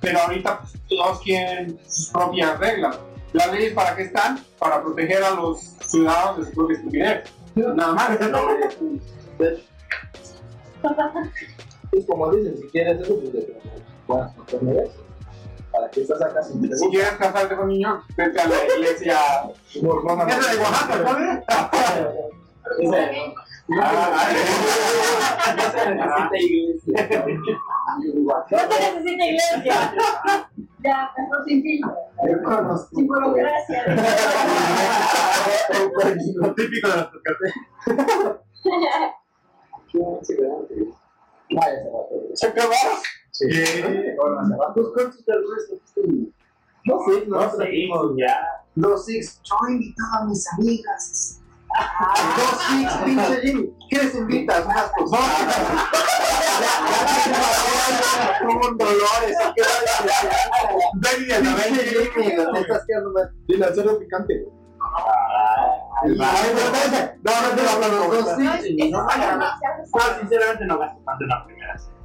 Pero ahorita pues, todos quieren sus propias reglas. Las leyes para qué están? Para proteger a los ciudadanos de su propia estupidez. Nada más.
Es como dicen, si quieres eso, pues de bueno, no te mereces. ¿Para qué estás acá sin
Si quieres casarte con niños, vete a la iglesia.
mormona?
Esa de Oaxaca, ¿no?
No se necesita iglesia.
No se necesita iglesia. Ya, mejor sin fin. Sin burocracia.
Lo típico de los cafés.
Vaya, se va a hacer.
¿Se acabaron?
Sí. Va. Pues. No sé, no sé.
ya.
Los Six, yo invitaba a mis amigas. Los Six, pinche Jimmy. ¿Qué les invitas? Unas cosas. Un dolores. ¿Qué
Ven y
Pinche Jimmy, te estás quedando mal. Dile al cerdo picante, No, no.
No, no la
ves.
Sí, no. ¿Se lo escucharon?
Es que el Jaime, yo les digo que el Jaime no liga. El Jaime corteja. Bueno, Tú corteja, ¿verdad? No liga.
Ah, ya, es, es, este güey está de, de mamón. Ya porque digo,
No, el alcance, señor. Sí, el alcance, sí, el ligue es ah, es tener.
Inmediato.
Sí. Y el cortejo, no. No, que no casamos, no.
Es que vas a matrimonio, ¿no?
Sí, ¿a dónde va? Ya,
porque nunca había escuchado cortejar. yo dije,
No, no he escuchado cortejar, güey, a mi abuelito cuando estaba.
No,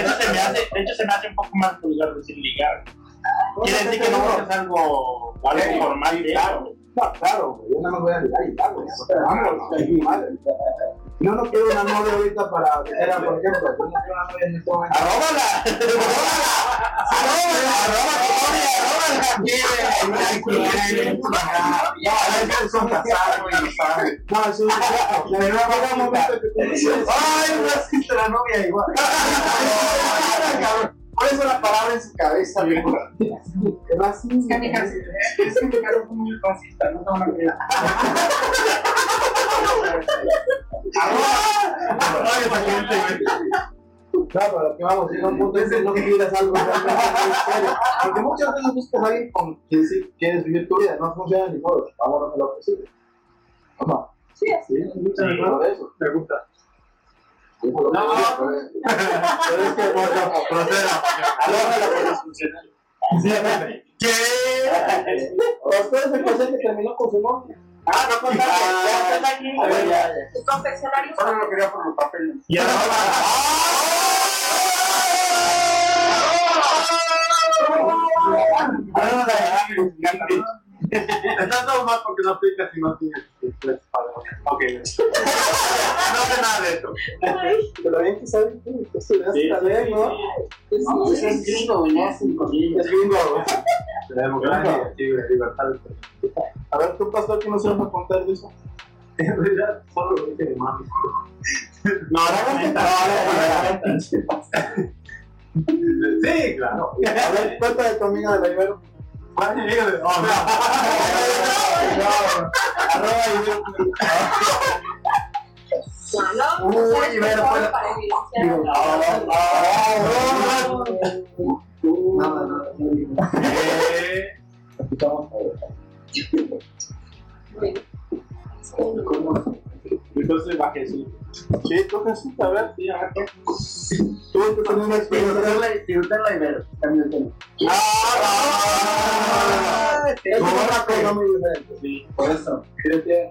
hecho, se me hace, de hecho, se me hace un poco más vulgar decir ligar. Quiere decir que no es algo, algo formal.
No, claro, güey, yo nada más voy a ligar y ya, güey. No, no quiero una novia ahorita para que era, por ejemplo, yo no quiero una novia en este momento.
¡Arróbala! ¡Arróbala! ¡Arróbala!
No, eso es un momento que ¡ay, no la novia igual! Cabrón, ¿Cuál es la palabra en su cabeza, güey? Racista.
Es que mi casa es muy racista, no tengo una idea.
Claro, a lo que vamos, un punto que no quieres algo. Porque muchas veces buscas a alguien con quien sí quieres vivir tu vida, no funciona ni modo, vámonos a lo posible. ¿Cómo?
Sí,
Sí, muchas veces por eso.
Me gusta.
No, es que.
¿Qué?
Ustedes que terminó con su novia.
Ah, no contaste, ya estás aquí.
A ver, ya,
lo quería por los papeles. Estás todo mal porque no aplicas y no tienes. Ok. No sé nada de esto.
Pero bien que que tú estudiaste también, ¿no?
No, pues es gringo, ya.
Es gringo. La democracia, sí, libertad. A ver, tú, pastor, ¿qué nos ibas a contar de eso?
En realidad, solo lo dije de mami.
No, no,
Sí, claro. A ver, cuenta de tu amiga de la Ibero. Arroba Ibero.
No,
Uy,
no, ¿sabes
Ibero,
qué?
fue la-
para evidenciar.
No, no, no. Escuchamos a ver.
Entonces va Jesús.
Sí, tú Jesús, a ver.
Sí, a ver, ¿qué?
Tú tú tienes una experiencia.
La Ibero. Tema.
Es una cosa muy diferente.
Sí.
Por eso, yo te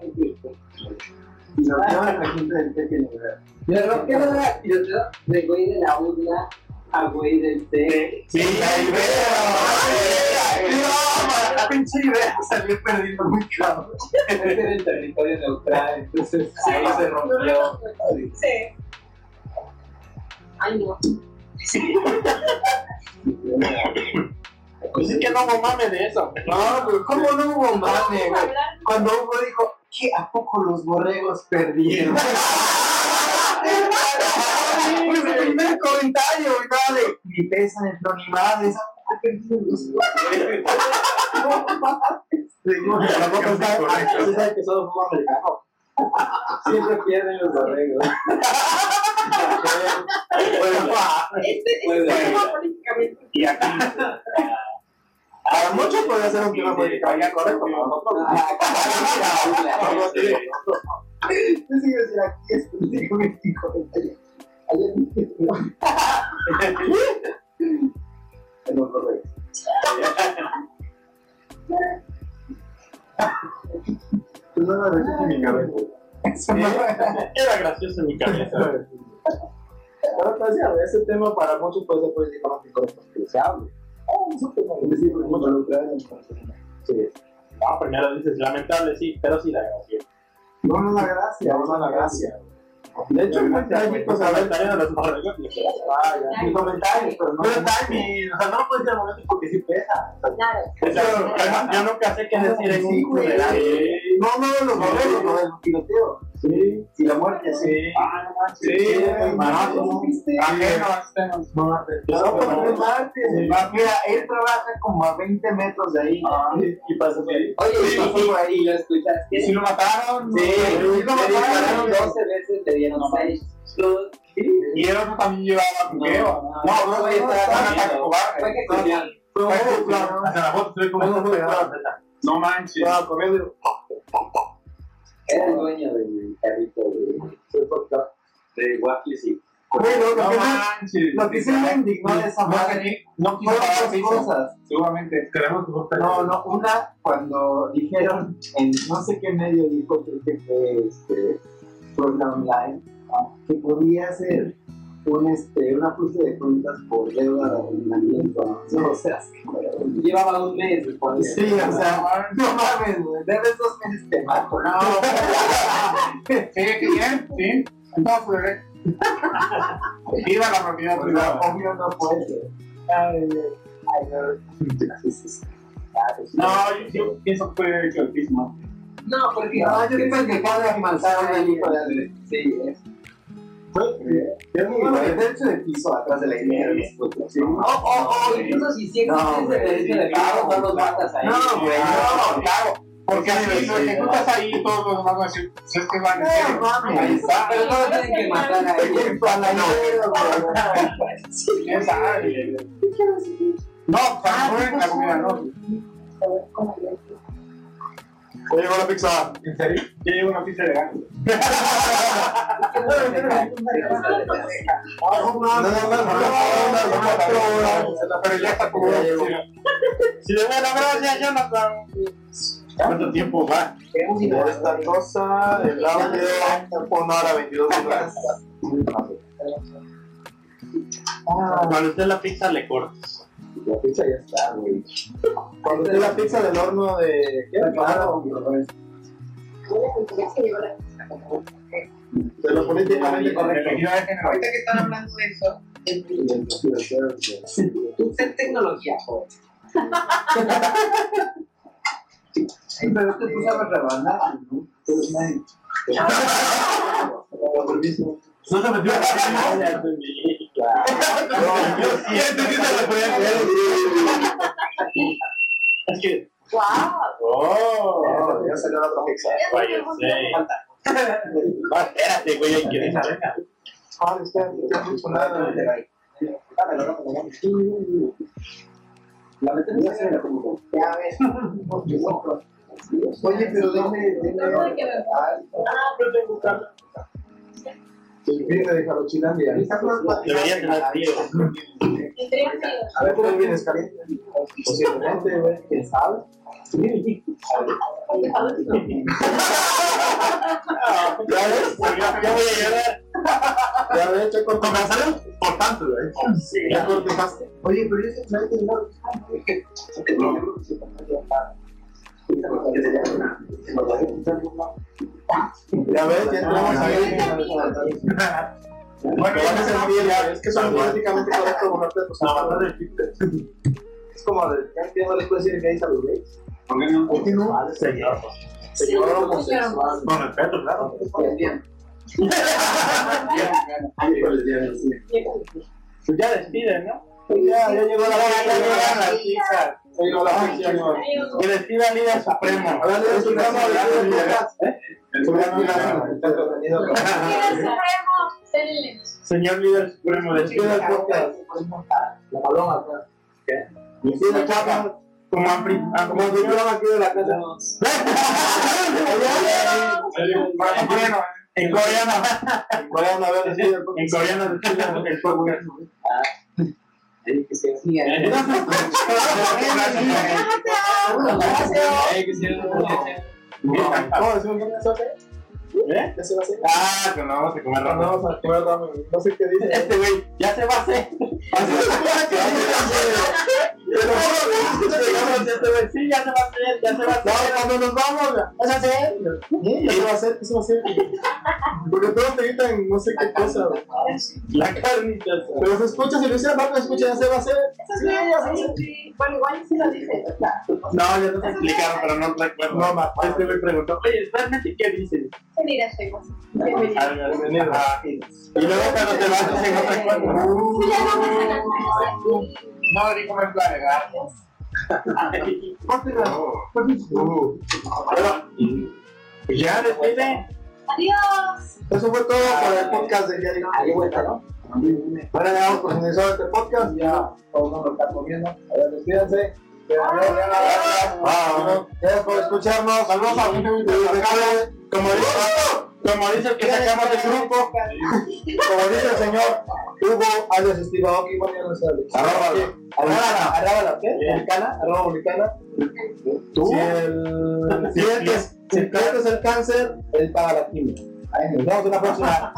Y lo que la gente del pequeño Ibero.
Pero, ¿qué era? Yo te de güey de la UDLA a güey del T.
Sí, la
La pinche idea salió perdiendo muy cabrón.
Este era el territorio neutral, entonces ahí se rompió.
Sí. Ay, no.
Pues es que no hubo mame de eso.
No, pero ¿cómo no hubo mame, güey? Cuando Hugo dijo, ¿qué? ¿A poco los borregos perdieron? Su primer comentario, güey, de mi pesa en flonimadas.
Usted sabe que solo fue americano.
Siempre pierden los
este políticamente.
Y aquí.
Para muchos podría ser un tema políticamente correcto, no.
Yo a decir aquí es político México. En los borregos.
Pues no me rechazo en mi cabeza.
Era gracioso en mi cabeza.
Ahora decía, ese tema para muchos puede ser políticamente correcto, que se hable. Ah.
No, primero dices lamentable, sí, pero sí da gracia.
No, no da gracia.
Vamos a la gracia. De hecho, a ver.
Comentario de los.
Ah, ya. Mi comentario, pero no. Timing, o sea, no puedes momento porque sí pesa.
Yo, nunca sé qué decir en un.
No, no los borregos, no del tiroteo.
Sí.
Y la muerte, sí.
Ah, no manches.
Sí, ¿no?
¿viste?
Ajeno,
No,
No, pero es martes.
Sí.
Mira, él trabaja como a 20 metros de ahí.
Y pasa por ahí.
Oye,
Sí,
y,
pasó por ahí.
y lo escuchaste.
¿Y si lo mataron?
Sí,
¿Sí
le
lo mataron?
dispararon 12 veces, le dieron 6.
Y el otro también llevaba coqueo.
No,
No,
no,
no,
fue-
no,
estaba
fue un ataque
comiendo.
cobarde.
Fue que comían.
Fue un
Fue
ataque
claro.
cobarde. Hasta la foto se ve como
Fue
un
un
pegado. No manches. Estaba comiendo y
Era el dueño del carrito de, de waffles y
Bueno, lo
No manches.
lo que sí me indignó de esa
No,
madre
No quiso
dos cosas.
Seguramente. Creemos que
No, no, una cuando dijeron en no sé qué medio dijo, creo que fue este, Program Online, que podía ser un, este, un ajuste de cuentas por deuda de arrendamiento. No, o sea, es que-
Llevaba un mes después.
Sí, o sea, no mames, debes dos meses te mato. No,
Sí, bien, sí. Entonces, viva la propiedad privada.
obvio no puede ser. Ay, ay, no.
No, yo, yo pienso que fue chotismo.
No, porque
No, yo pienso que cada mataron al hijo de Andrés. Es.
Fue.
Bueno, el derecho de piso atrás de la iglesia. Sí.
O, o, o incluso si sí
No,
existe
güey,
ese derecho
sí,
de
claro,
pago, no los
claro.
matas ahí.
No, güey,
No, claro. Porque si lo ejecutas ahí, todos los demás van a decir, pues es que van serio.
mames.
Ahí está.
Pero no lo tienen que matar a ellos.
El paladero, güey.
¿Quién sabe? No, para poner la comida, no. Ya llegó la pizza. ¿En serio? Ya llegó una pizza elegante. Pero ya está como. Si le doy la gracia, ya no ¿Cuánto tiempo va? Esta cosa, el audio, una hora 22 minutos.
Cuando esté la pizza le cortas.
La pizza ya está, güey.
Cuando esté la pizza del horno de. ¿Qué?
Claro,
De lo políticamente correcto.
Ahorita que están hablando de eso, tú sé tecnología, joder.
Pero es que tú sabes rebanar, ¿no? Tú eres nadie.
No se metió
Entendí.
Yo sí entendí esa referencia. Es que.
¡Wow!
Oh, ya salió la otra pizza.
Vaya, sí. Espérate, güey, hay que dejar.
Ah, espérate.
La metemos ya se la como. Ya ves. Oye, pero dame.
Ah,
pero tengo.
El fin de Jarochilandia.
Debería tener frío.
A ver, ¿tú vienes caliente? Posiblemente. ¿Quién sabe? ¿Ya ves?
Ya, voy a llegar.
Ya ves, ya cortaste. Por tanto, güey.
Sí.
Ya cortaste.
Oye, pero yo sé que hay que no.
Ya ves, ya entramos ahí. Bueno, ya me sentí, ya es que son políticamente correctos borrarte de tus zapatos. Es como, de- ¿qué no les puede decir gays a los gays?
¿Por qué no?
¿Por qué no?
Señor.
Señor homosexual.
Con respeto, claro. Pues ya despiden, ¿no?
Ya, ya llegó la hora,
Ya
llegó la
pizzas.
Ya llegó la hora.
Que despida al líder supremo.
Hablando de Supremo, de líder,
El
Supremo.
Señor líder supremo de Chile.
La paloma. Despide el chapa.
Como ampli...
Como aquí de la casa.
En coreano. En coreano.
Vayan a ver, despide el
En coreano el podcast.
¿Cómo decimos no hace?
¿Eh?
¿Qué se va a hacer?
Ah, que no vamos a comer
No,
ramen.
vamos a comer ramen. No sé qué dice.
Este güey ya se va a hacer. Sí, ya se va a hacer, ya se va a
No,
hacer.
cuando nos vamos, vas a hacer. ¿Eh? ¿Qué se va a hacer? ¿Qué se va a hacer? Porque todos te gritan no sé qué cosa.
La carnita.
Pero se escucha, si lo hicieron rápido, se escucha, ya se va a hacer. Sí, ya se va a hacer.
Bueno, igual sí lo dice.
No, ya te explicaron, pero no recuerdo.
No, ma-
Este me preguntó, oye, realmente qué dicen.
Se dirá, Shemos.
Ah, bienvenido. Ah, Y luego cuando te vas dicen otra cosa.
Sí, ya no me suena.
No, dijo me
pues ya despide.
Adiós.
Eso fue todo por el podcast del día de hoy. ¿no? Bueno, ya damos por finalizado este podcast. Ya todos nos lo están comiendo. A ver, despídense.
Ah.
Gracias por escucharnos. Saludos a gente.
Como dice, como dice el que sacamos del grupo.
Como dice el señor Hugo alias Steve Aoki, bueno, ya no sé.
Arroba.
Arroba, arroba la ¿qué? Vulcana, arroba.
¿Tú?
Si el cliente es, el cáncer, él paga la quimio. Nos vemos en la próxima.